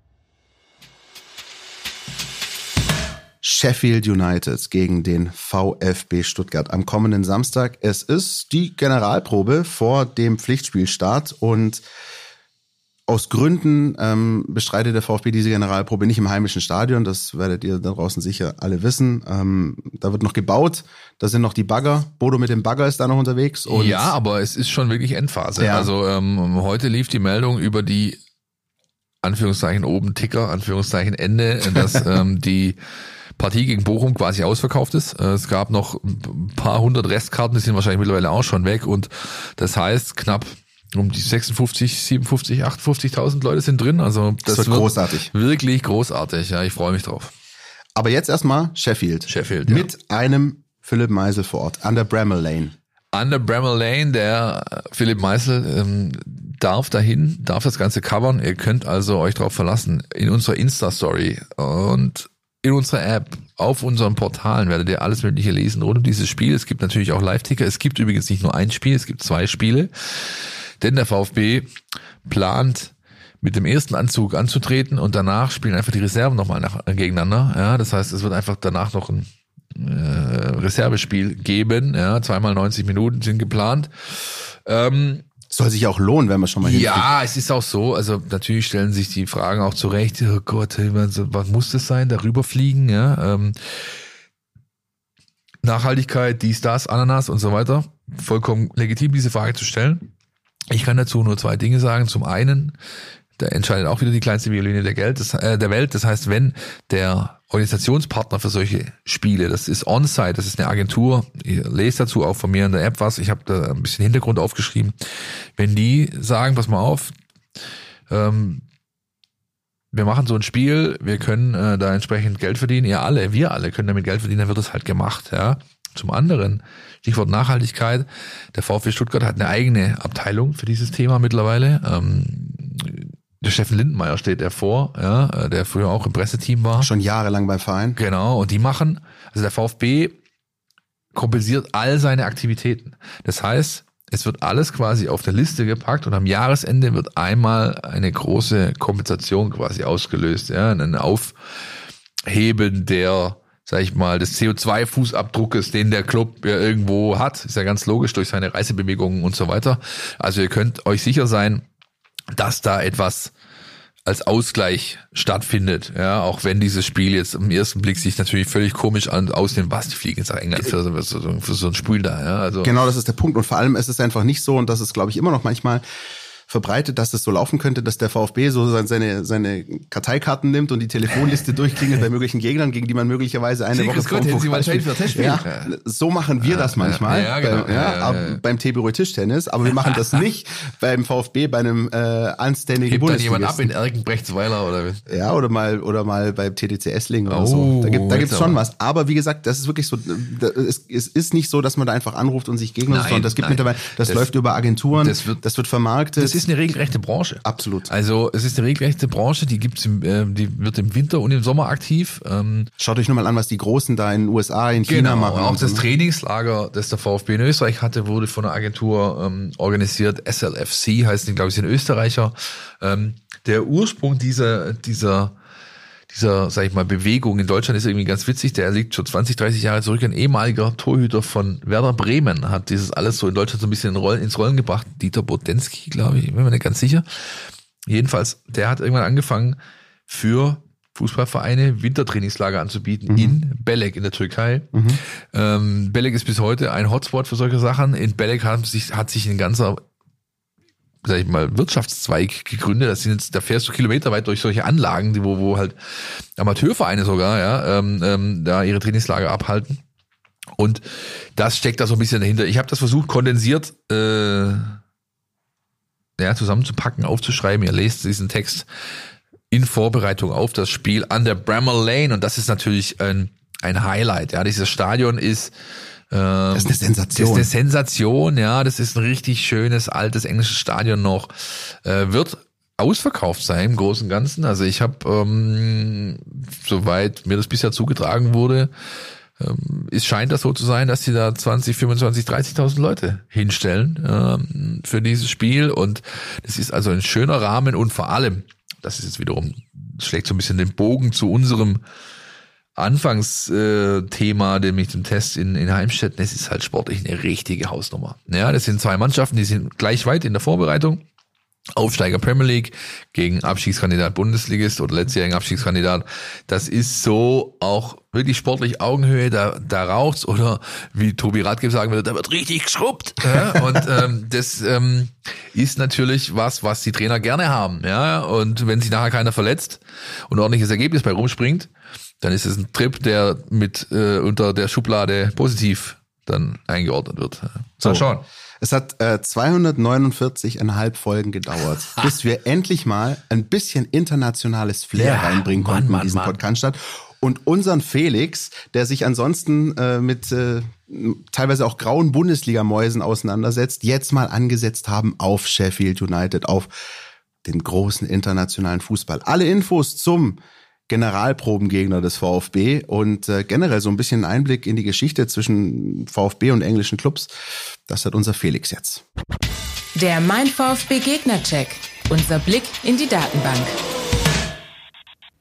Sheffield United gegen den VfB Stuttgart am kommenden Samstag. Es ist die Generalprobe vor dem Pflichtspielstart und aus Gründen ähm, bestreitet der VfB diese Generalprobe nicht im heimischen Stadion. Das werdet ihr da draußen sicher alle wissen. Ähm, da wird noch gebaut. Da sind noch die Bagger. Bodo mit dem Bagger ist da noch unterwegs. Ja, aber es ist schon wirklich Endphase. Ja. Also ähm, heute lief die Meldung über die Anführungszeichen oben Ticker, Anführungszeichen Ende, dass [LAUGHS] ähm, die Partie gegen Bochum quasi ausverkauft ist. Äh, es gab noch ein paar hundert Restkarten, die sind wahrscheinlich mittlerweile auch schon weg und das heißt knapp um die 56, 57, 58.000 Leute sind drin. Also das, das wird, großartig. Wirklich großartig. Ja, ich freue mich drauf. Aber jetzt erstmal Sheffield. Sheffield. Mit ja. einem Philipp Meisel vor Ort an der Bramall Lane. An der Bramall Lane, der Philipp Meisel, ähm, darf dahin, darf das Ganze covern. Ihr könnt also euch darauf verlassen. In unserer Insta-Story und in unserer App, auf unseren Portalen werdet ihr alles Mögliche lesen rund um dieses Spiel. Es gibt natürlich auch Live-Ticker. Es gibt übrigens nicht nur ein Spiel, es gibt zwei Spiele. Denn der VfB plant mit dem ersten Anzug anzutreten und danach spielen einfach die Reserven nochmal nach, gegeneinander. Ja, das heißt, es wird einfach danach noch ein äh, Reservespiel geben. Ja, zweimal 90 Minuten sind geplant. Ähm, Soll sich auch lohnen, wenn man schon mal hinfliegt. ja, es ist auch so. Also natürlich stellen sich die Fragen auch zurecht. Oh Gott, was muss das sein? Darüber fliegen, ja. Ähm, Nachhaltigkeit, dies, das, Ananas und so weiter. Vollkommen legitim, diese Frage zu stellen. Ich kann dazu nur zwei Dinge sagen. Zum einen, da entscheidet auch wieder die kleinste Violine der, Geld, das, äh, der Welt. Das heißt, wenn der Organisationspartner für solche Spiele, das ist OnSite, das ist eine Agentur, ihr lest dazu auch von mir in der App was, ich habe da ein bisschen Hintergrund aufgeschrieben, wenn die sagen, pass mal auf, ähm, wir machen so ein Spiel, wir können äh, da entsprechend Geld verdienen, ihr alle, wir alle können damit Geld verdienen, dann wird es halt gemacht, ja. Zum anderen, Stichwort Nachhaltigkeit, der VfB Stuttgart hat eine eigene Abteilung für dieses Thema mittlerweile. Ähm, der Steffen Lindenmeier steht der vor, ja, äh, der früher auch im Presseteam war. Schon jahrelang beim Verein. Genau, und die machen, also der VfB kompensiert all seine Aktivitäten. Das heißt, es wird alles quasi auf der Liste gepackt und am Jahresende wird einmal eine große Kompensation quasi ausgelöst, ja, ein Aufheben der, sag ich mal, des CO2-Fußabdruckes, den der Club ja irgendwo hat, ist ja ganz logisch durch seine Reisebewegungen und so weiter. Also ihr könnt euch sicher sein, dass da etwas als Ausgleich stattfindet, ja, auch wenn dieses Spiel jetzt im ersten Blick sich natürlich völlig komisch ausnimmt, was die fliegen jetzt nach England für, so- für so ein Spiel da, ja, also Genau, das ist der Punkt. Und vor allem ist es einfach nicht so, und das ist, glaube ich, immer noch manchmal verbreitet, dass es so laufen könnte, dass der VfB so sein- seine, seine Karteikarten nimmt und die Telefonliste durchklingelt bei möglichen Gegnern, gegen die man möglicherweise eine Sie, Woche hätten Sie mal das? Ja, so machen wir das manchmal ja, genau. bei, ja, Ja, ja, beim Tebero Tischtennis, aber wir machen das nicht beim VfB bei einem äh, anständigen hebt dann jemand ab in Erkenbrechtsweiler oder? Ja, oder mal, oder mal beim TDC Essling oder Oh, so. Da gibt da gibt's schon was. Aber wie gesagt, das ist wirklich so, da- es, es ist nicht so, dass man da einfach anruft und sich gegen uns, sondern das gibt nein. mittlerweile, das, Das- läuft über Agenturen, das wird- das wird vermarktet. Das ist eine regelrechte Branche. Absolut. Also es ist eine regelrechte Branche, die gibt's im, äh, die wird im Winter und im Sommer aktiv. Ähm, Schaut euch nur mal an, was die Großen da in den USA, in China genau, machen. auch das ne? Trainingslager, das der VfB in Österreich hatte, wurde von einer Agentur ähm, organisiert. SLFC heißt glaube ich, sind Österreicher. Ähm, der Ursprung dieser, dieser, dieser, sag ich mal, Bewegung in Deutschland ist irgendwie ganz witzig. Der liegt schon 20, 30 Jahre zurück. Ein ehemaliger Torhüter von Werder Bremen hat dieses alles so in Deutschland so ein bisschen in Rollen, ins Rollen gebracht. Dieter Bodensky, glaube ich, bin mir nicht ganz sicher. Jedenfalls, der hat irgendwann angefangen, für Fußballvereine Wintertrainingslager anzubieten in Belek in der Türkei. Ähm, Belek ist bis heute ein Hotspot für solche Sachen. In Belek hat sich, hat sich ein ganzer sag ich mal, Wirtschaftszweig gegründet. Das sind jetzt, da fährst du kilometerweit durch solche Anlagen, die, wo, wo halt Amateurvereine sogar, ja, ähm, ähm, da ihre Trainingslager abhalten. Und das steckt da so ein bisschen dahinter. Ich habe das versucht, kondensiert äh, ja, zusammenzupacken, aufzuschreiben. Ihr lest diesen Text in Vorbereitung auf das Spiel an der Bramall Lane und das ist natürlich ein, ein Highlight. Ja, dieses Stadion ist Das ist eine Sensation. Das ist eine Sensation, ja. Das ist ein richtig schönes, altes englisches Stadion noch. Äh, wird ausverkauft sein im Großen und Ganzen. Also ich habe, ähm, soweit mir das bisher zugetragen wurde, ähm, es scheint das so zu sein, dass sie da 20, 25, 30.000 Leute hinstellen ähm, für dieses Spiel. Und das ist also ein schöner Rahmen und vor allem, das ist jetzt wiederum, schlägt so ein bisschen den Bogen zu unserem Anfangsthema, äh, Thema, nämlich dem Test in, in Heimstetten, es ist halt sportlich eine richtige Hausnummer. Ja, das sind zwei Mannschaften, die sind gleich weit in der Vorbereitung. Aufsteiger Premier League gegen Abstiegskandidat Bundesligist oder letztjährigen Abstiegskandidat. Das ist so auch wirklich sportlich Augenhöhe, da, da raucht's oder wie Tobi Radke sagen würde, da wird richtig geschrubbt. Ja? Und ähm, das ähm, ist natürlich was, was die Trainer gerne haben. Ja, und wenn sich nachher keiner verletzt und ordentliches Ergebnis bei rumspringt, dann ist es ein Trip, der mit äh, unter der Schublade positiv dann eingeordnet wird. So. Mal schauen. Es hat äh, 249,5 Folgen gedauert, [LAUGHS] bis wir endlich mal ein bisschen internationales Flair Ja, reinbringen Mann, konnten Mann, in diesen Mann. Podcast und unseren Felix, der sich ansonsten äh, mit äh, teilweise auch grauen Bundesligamäusen auseinandersetzt, jetzt mal angesetzt haben auf Sheffield United, auf den großen internationalen Fußball. Alle Infos zum Generalprobengegner des VfB und äh, generell so ein bisschen Einblick in die Geschichte zwischen VfB und englischen Clubs. Das hat unser Felix jetzt. Der Mein VfB Gegner-Check. Unser Blick in die Datenbank.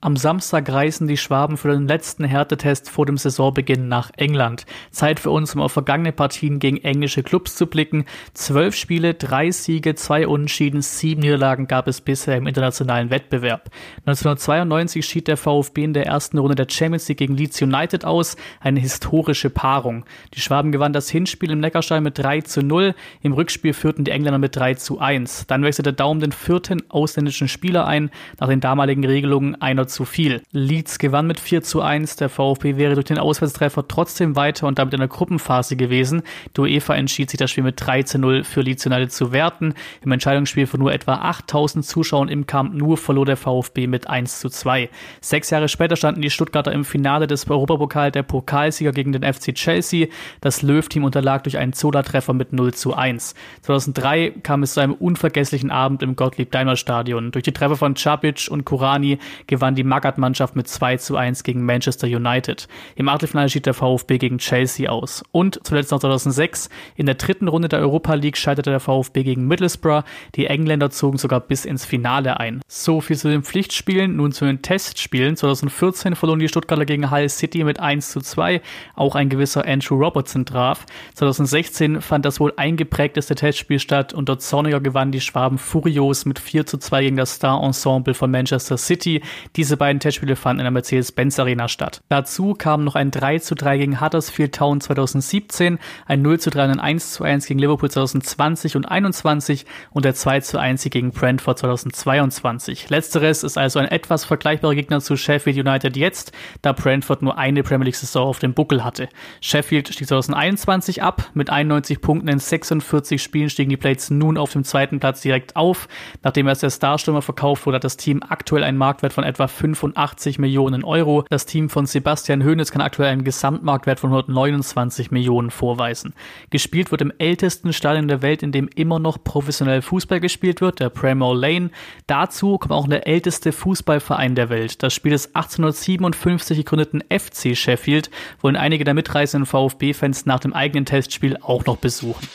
Am Samstag reisen die Schwaben für den letzten Härtetest vor dem Saisonbeginn nach England. Zeit für uns, um auf vergangene Partien gegen englische Clubs zu blicken. Zwölf Spiele, drei Siege, zwei Unentschieden, sieben Niederlagen gab es bisher im internationalen Wettbewerb. 1992 schied der VfB in der ersten Runde der Champions League gegen Leeds United aus. Eine historische Paarung. Die Schwaben gewannen das Hinspiel im Neckarstein mit 3 zu 0. Im Rückspiel führten die Engländer mit 3 zu 1. Dann wechselte Daum den vierten ausländischen Spieler ein, nach den damaligen Regelungen einer zu viel. Leeds gewann mit 4 zu 1. Der VfB wäre durch den Auswärtstreffer trotzdem weiter und damit in der Gruppenphase gewesen. Die UEFA entschied sich das Spiel mit 3 zu 0 für Leeds United zu werten. Im Entscheidungsspiel von nur etwa 8000 Zuschauern im Camp nur verlor der VfB mit 1 zu 2. Sechs Jahre später standen die Stuttgarter im Finale des Europapokal der Pokalsieger gegen den FC Chelsea. Das Löw-Team unterlag durch einen Zola-Treffer mit 0 zu 1. 2003 kam es zu einem unvergesslichen Abend im Gottlieb-Daimler-Stadion. Durch die Treffer von Čapic und Kurani gewann die Magath-Mannschaft mit 2 zu 1 gegen Manchester United. Im Achtelfinale schied der VfB gegen Chelsea aus. Und zuletzt noch 2006, in der dritten Runde der Europa League scheiterte der VfB gegen Middlesbrough. Die Engländer zogen sogar bis ins Finale ein. So viel zu den Pflichtspielen, nun zu den Testspielen. 2014 verloren die Stuttgarter gegen Hull City mit 1 zu 2. Auch ein gewisser Andrew Robertson traf. 2016 fand das wohl eingeprägteste Testspiel statt. Unter Zorniger gewannen die Schwaben furios mit 4 zu 2 gegen das Star-Ensemble von Manchester City. Diese beiden Testspiele fanden in der Mercedes-Benz Arena statt. Dazu kamen noch ein 3 zu 3 gegen Huddersfield Town 2017, ein 0 zu 3 und ein 1 zu 1 gegen Liverpool 2020 und 21 und der 2 zu 1 gegen Brentford 2022. Letzteres ist also ein etwas vergleichbarer Gegner zu Sheffield United jetzt, da Brentford nur eine Premier League Saison auf dem Buckel hatte. Sheffield stieg 2021 ab, mit 91 Punkten in 46 Spielen stiegen die Plates nun auf dem zweiten Platz direkt auf. Nachdem erst der Starstürmer verkauft wurde, hat das Team aktuell einen Marktwert von etwa 85 Millionen Euro. Das Team von Sebastian Hoeneß kann aktuell einen Gesamtmarktwert von 129 Millionen vorweisen. Gespielt wird im ältesten Stadion der Welt, in dem immer noch professionell Fußball gespielt wird, der Premier Lane. Dazu kommt auch der älteste Fußballverein der Welt. Das Spiel des 1857 gegründeten FC Sheffield wollen einige der mitreisenden VfB-Fans nach dem eigenen Testspiel auch noch besuchen.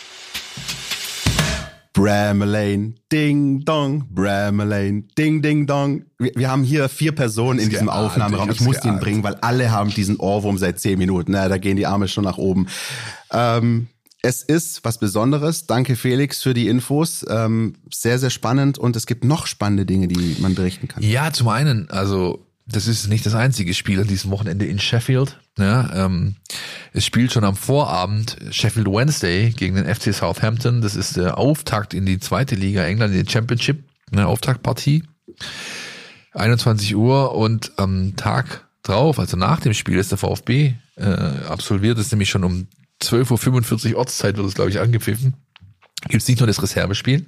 Bramlane, Ding Dong, Bramlane, Ding Ding Dong. Wir, wir haben hier vier Personen in diesem geahnt, Aufnahmeraum. ich Ich muss den bringen, weil alle haben diesen Ohrwurm seit zehn Minuten. Na, da gehen die Arme schon nach oben. Ähm, es ist was Besonderes. Danke Felix für die Infos. Ähm, sehr, sehr spannend und es gibt noch spannende Dinge, die man berichten kann. Ja, zum einen, also das ist nicht das einzige Spiel an diesem Wochenende in Sheffield. Ja, ähm, es spielt schon am Vorabend Sheffield Wednesday gegen den FC Southampton. Das ist der Auftakt in die zweite Liga England, in die Championship, eine Auftaktpartie. 21 Uhr und am Tag drauf, also nach dem Spiel, ist der VfB äh, absolviert, das ist nämlich schon um 12.45 Uhr Ortszeit, wird es, glaube ich, angepfiffen. Gibt es nicht nur das Reservespiel,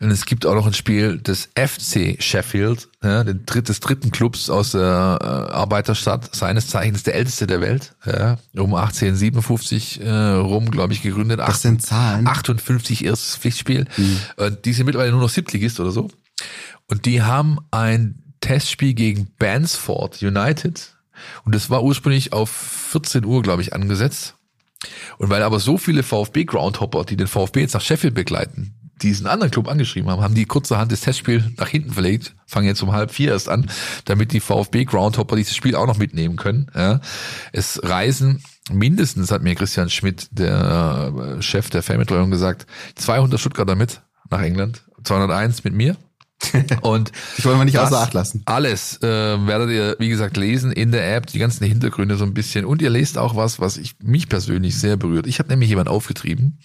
und es gibt auch noch ein Spiel des FC Sheffield, ja, den dritt, des dritten Clubs aus der äh, Arbeiterstadt, seines Zeichens der älteste der Welt, ja, um 1857 äh, rum, glaube ich, gegründet. Das sind Zahlen. 58 erstes Pflichtspiel. Und die sind mittlerweile nur noch Siebtligist oder so. Und die haben ein Testspiel gegen Bansford United. Und das war ursprünglich auf 14 Uhr, glaube ich, angesetzt. Und weil aber so viele VfB Groundhopper, die den VfB jetzt nach Sheffield begleiten, diesen anderen Club angeschrieben haben, haben die kurzerhand das Testspiel nach hinten verlegt, fangen jetzt um halb vier erst an, damit die VfB Groundhopper dieses Spiel auch noch mitnehmen können. Ja. Es reisen mindestens, hat mir Christian Schmidt, der äh, Chef der Fanbetreuung gesagt, 200 Stuttgarter mit nach England, 201 mit mir. [LAUGHS] Und Ich wollte mal nicht außer Acht lassen. Alles äh, werdet ihr, wie gesagt, lesen in der App, die ganzen Hintergründe so ein bisschen. Und ihr lest auch was, was ich, mich persönlich sehr berührt. Ich habe nämlich jemand aufgetrieben,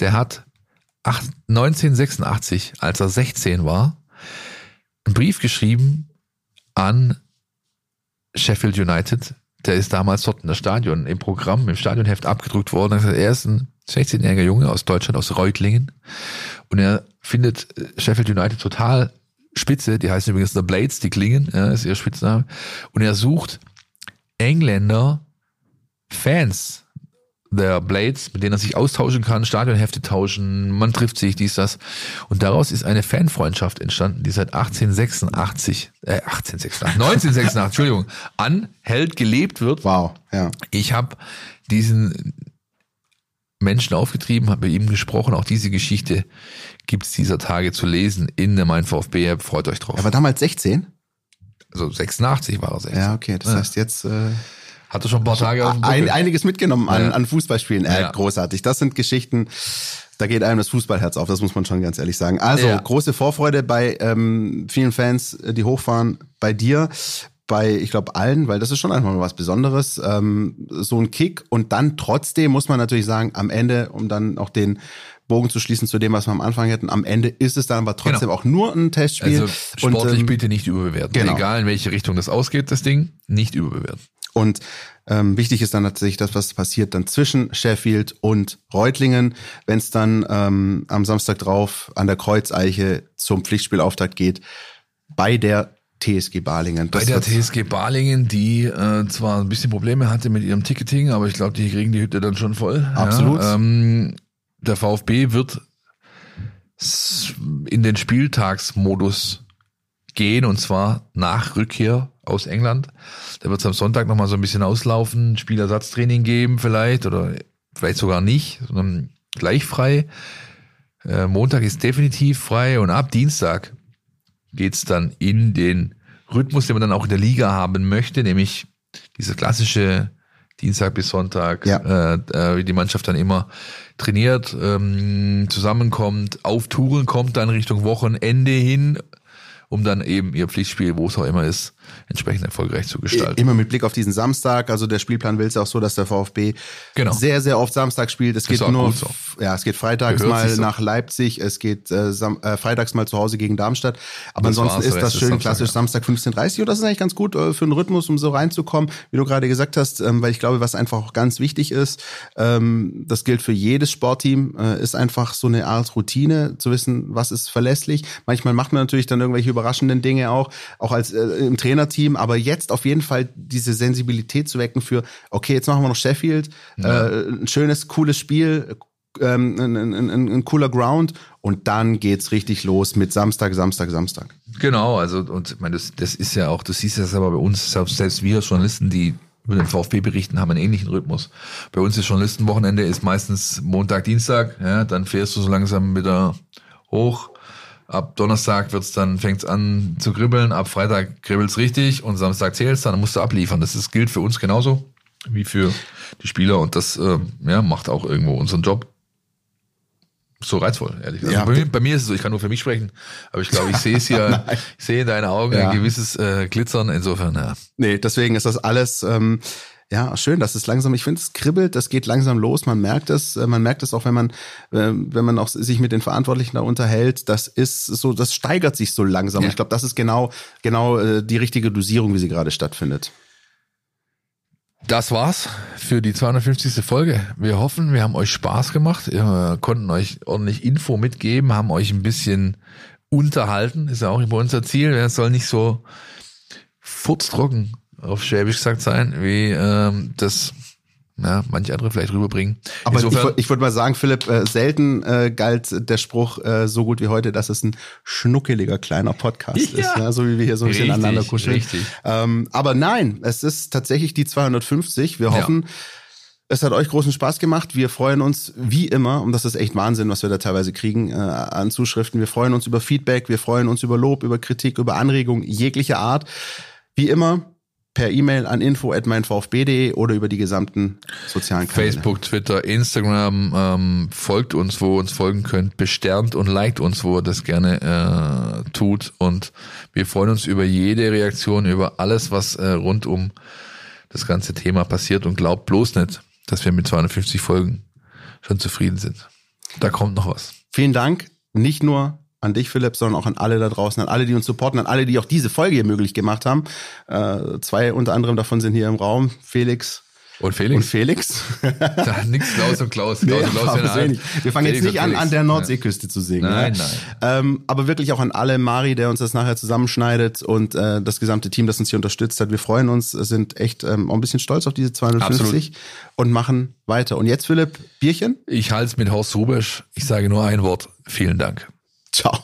der hat 1986, als er 16 war, einen Brief geschrieben an Sheffield United. Der ist damals dort in das Stadion im Programm, im Stadionheft abgedruckt worden. Er Er ist ein 16-jähriger Junge aus Deutschland, aus Reutlingen. Und er findet äh, Sheffield United total Spitze, die heißen übrigens The Blades, die Klingen, ja, ist ihr Spitzname. Und er sucht Engländer, Fans der Blades, mit denen er sich austauschen kann, Stadionhefte tauschen, man trifft sich, dies, das. Und daraus ist eine Fanfreundschaft entstanden, die seit 1886, äh, 1886, 1986, Entschuldigung, anhält, gelebt wird. Wow, ja. Ich habe diesen Menschen aufgetrieben, habe mit ihm gesprochen. Auch diese Geschichte gibt's dieser Tage zu lesen in der Mein VfB-App. Freut euch drauf. Er war damals 16? Also 86 war er 16. Ja, okay. Das heißt jetzt äh, Hatte schon ein paar Tage auf dem ein, einiges mitgenommen an, Ja. an Fußballspielen. Äh, Ja. Großartig. Das sind Geschichten, da geht einem das Fußballherz auf, das muss man schon ganz ehrlich sagen. Also, Ja. große Vorfreude bei ähm, vielen Fans, äh, die hochfahren, bei dir, bei, ich glaube, allen, weil das ist schon einfach mal was Besonderes. Ähm, so ein Kick und dann trotzdem muss man natürlich sagen, am Ende, um dann auch den Bogen zu schließen zu dem, was wir am Anfang hätten, am Ende ist es dann aber trotzdem Genau. auch nur ein Testspiel. Also sportlich ähm, bitte nicht überbewerten. genau. Egal in welche Richtung das ausgeht, das Ding, nicht überbewerten. Und ähm, wichtig ist dann tatsächlich das, was passiert dann zwischen Sheffield und Reutlingen, wenn es dann ähm, am Samstag drauf an der Kreuzeiche zum Pflichtspielauftakt geht bei der TSG Balingen. Bei der TSG Balingen, die äh, zwar ein bisschen Probleme hatte mit ihrem Ticketing, aber ich glaube, die kriegen die Hütte dann schon voll. Absolut. Ja, ähm, der VfB wird in den Spieltagsmodus gehen und zwar nach Rückkehr aus England. Da wird es am Sonntag nochmal so ein bisschen auslaufen, Spielersatztraining geben vielleicht oder vielleicht sogar nicht, sondern gleich frei. Äh, Montag ist definitiv frei und ab Dienstag geht's dann in den Rhythmus, den man dann auch in der Liga haben möchte, nämlich diese klassische Dienstag bis Sonntag, Ja. äh, äh, wie die Mannschaft dann immer trainiert, ähm, zusammenkommt, auf Touren kommt dann Richtung Wochenende hin, um dann eben ihr Pflichtspiel, wo es auch immer ist, entsprechend erfolgreich zu gestalten. Immer mit Blick auf diesen Samstag. Also der Spielplan will es auch so, dass der VfB Genau. sehr, sehr oft Samstag spielt. Es geht nur, so. ja, es geht freitags Gehört mal so. nach Leipzig, es geht äh, äh, freitags mal zu Hause gegen Darmstadt. Aber Das ansonsten ist das schön Samstag, klassisch ja. Samstag 15.30 Uhr. Das ist eigentlich ganz gut äh, für einen Rhythmus, um so reinzukommen, wie du gerade gesagt hast, ähm, weil ich glaube, was einfach auch ganz wichtig ist, ähm, das gilt für jedes Sportteam, äh, ist einfach so eine Art Routine, zu wissen, was ist verlässlich. Manchmal macht man natürlich dann irgendwelche überraschenden Dinge auch, auch als äh, im Trainerteam, aber jetzt auf jeden Fall diese Sensibilität zu wecken für, okay, jetzt machen wir noch Sheffield, äh, ein schönes, cooles Spiel, ähm, ein, ein, ein, ein cooler Ground und dann geht's richtig los mit Samstag, Samstag, Samstag. Genau, also und ich meine, das, das ist ja auch, du siehst das aber bei uns, selbst, selbst wir Journalisten, die über den VfB berichten, haben einen ähnlichen Rhythmus. Bei uns ist Journalistenwochenende ist meistens Montag, Dienstag, ja, dann fährst du so langsam wieder hoch. Ab Donnerstag wird's dann, fängt's an zu kribbeln, ab Freitag kribbelt's richtig und Samstag zählt's dann, dann musst du abliefern. Das ist, gilt für uns genauso wie für die Spieler und das äh, ja, macht auch irgendwo unseren Job so reizvoll, ehrlich gesagt. Ja. bei, mir, bei mir ist es so, ich kann nur für mich sprechen, aber ich glaube, ich sehe es hier, [LAUGHS] ich sehe in deinen Augen Ja. ein gewisses äh, Glitzern, insofern, ja. Nee, deswegen ist das alles ähm, ja schön, dass es langsam, ich finde es kribbelt, das geht langsam los, man merkt es, äh, man merkt es auch, wenn man äh, wenn man auch sich mit den Verantwortlichen da unterhält, das ist so, das steigert sich so langsam. Ja. Ich glaube, das ist genau genau äh, die richtige Dosierung, wie sie gerade stattfindet. Das war's für die 250. Folge. Wir hoffen, wir haben euch Spaß gemacht. Wir konnten euch ordentlich Info mitgeben, haben euch ein bisschen unterhalten. Ist ja auch bei unser Ziel. Es soll nicht so furztrocken auf Schwäbisch gesagt sein, wie ähm, das ja, manche andere vielleicht rüberbringen. Aber ich, Insofern, würd- ich würde mal sagen, Philipp, äh, selten äh, galt der Spruch äh, so gut wie heute, dass es ein schnuckeliger kleiner Podcast Ja. [LAUGHS] ist, ja, so wie wir hier so ein bisschen aneinander kuscheln. richtig. Ähm, aber nein, es ist tatsächlich die 250. Wir Ja. hoffen, es hat euch großen Spaß gemacht. Wir freuen uns wie immer, und das ist echt Wahnsinn, was wir da teilweise kriegen äh, an Zuschriften. Wir freuen uns über Feedback, wir freuen uns über Lob, über Kritik, über Anregungen jeglicher Art. Wie immer per E-Mail an info at meinvfb.de oder über die gesamten sozialen Kanäle. Facebook, Twitter, Instagram, ähm, folgt uns, wo ihr uns folgen könnt, besternt und liked uns, wo ihr das gerne äh, tut. Und wir freuen uns über jede Reaktion, über alles, was äh, rund um das ganze Thema passiert und glaubt bloß nicht, dass wir mit 250 Folgen schon zufrieden sind. Da kommt noch was. Vielen Dank, nicht nur an dich, Philipp, sondern auch an alle da draußen, an alle, die uns supporten, an alle, die auch diese Folge hier möglich gemacht haben. Äh, zwei unter anderem davon sind hier im Raum. Felix, Und Felix? Und Felix? [LAUGHS] da, nix Klaus und Klaus. Klaus, Nee, und Klaus. Wir fangen Felix jetzt nicht an, an der Nordseeküste zu singen. Nein, ja. nein. Ähm, aber wirklich auch an alle Mari, der uns das nachher zusammenschneidet und äh, das gesamte Team, das uns hier unterstützt hat. Wir freuen uns, sind echt ähm, auch ein bisschen stolz auf diese 250 und machen weiter. Und jetzt, Philipp, Bierchen? Ich halte es mit Horst Rubesch. Ich sage nur ein Wort. Vielen Dank. Ciao.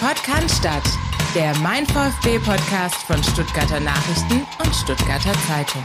Podcast, der Mein VfB Podcast von Stuttgarter Nachrichten und Stuttgarter Zeitung.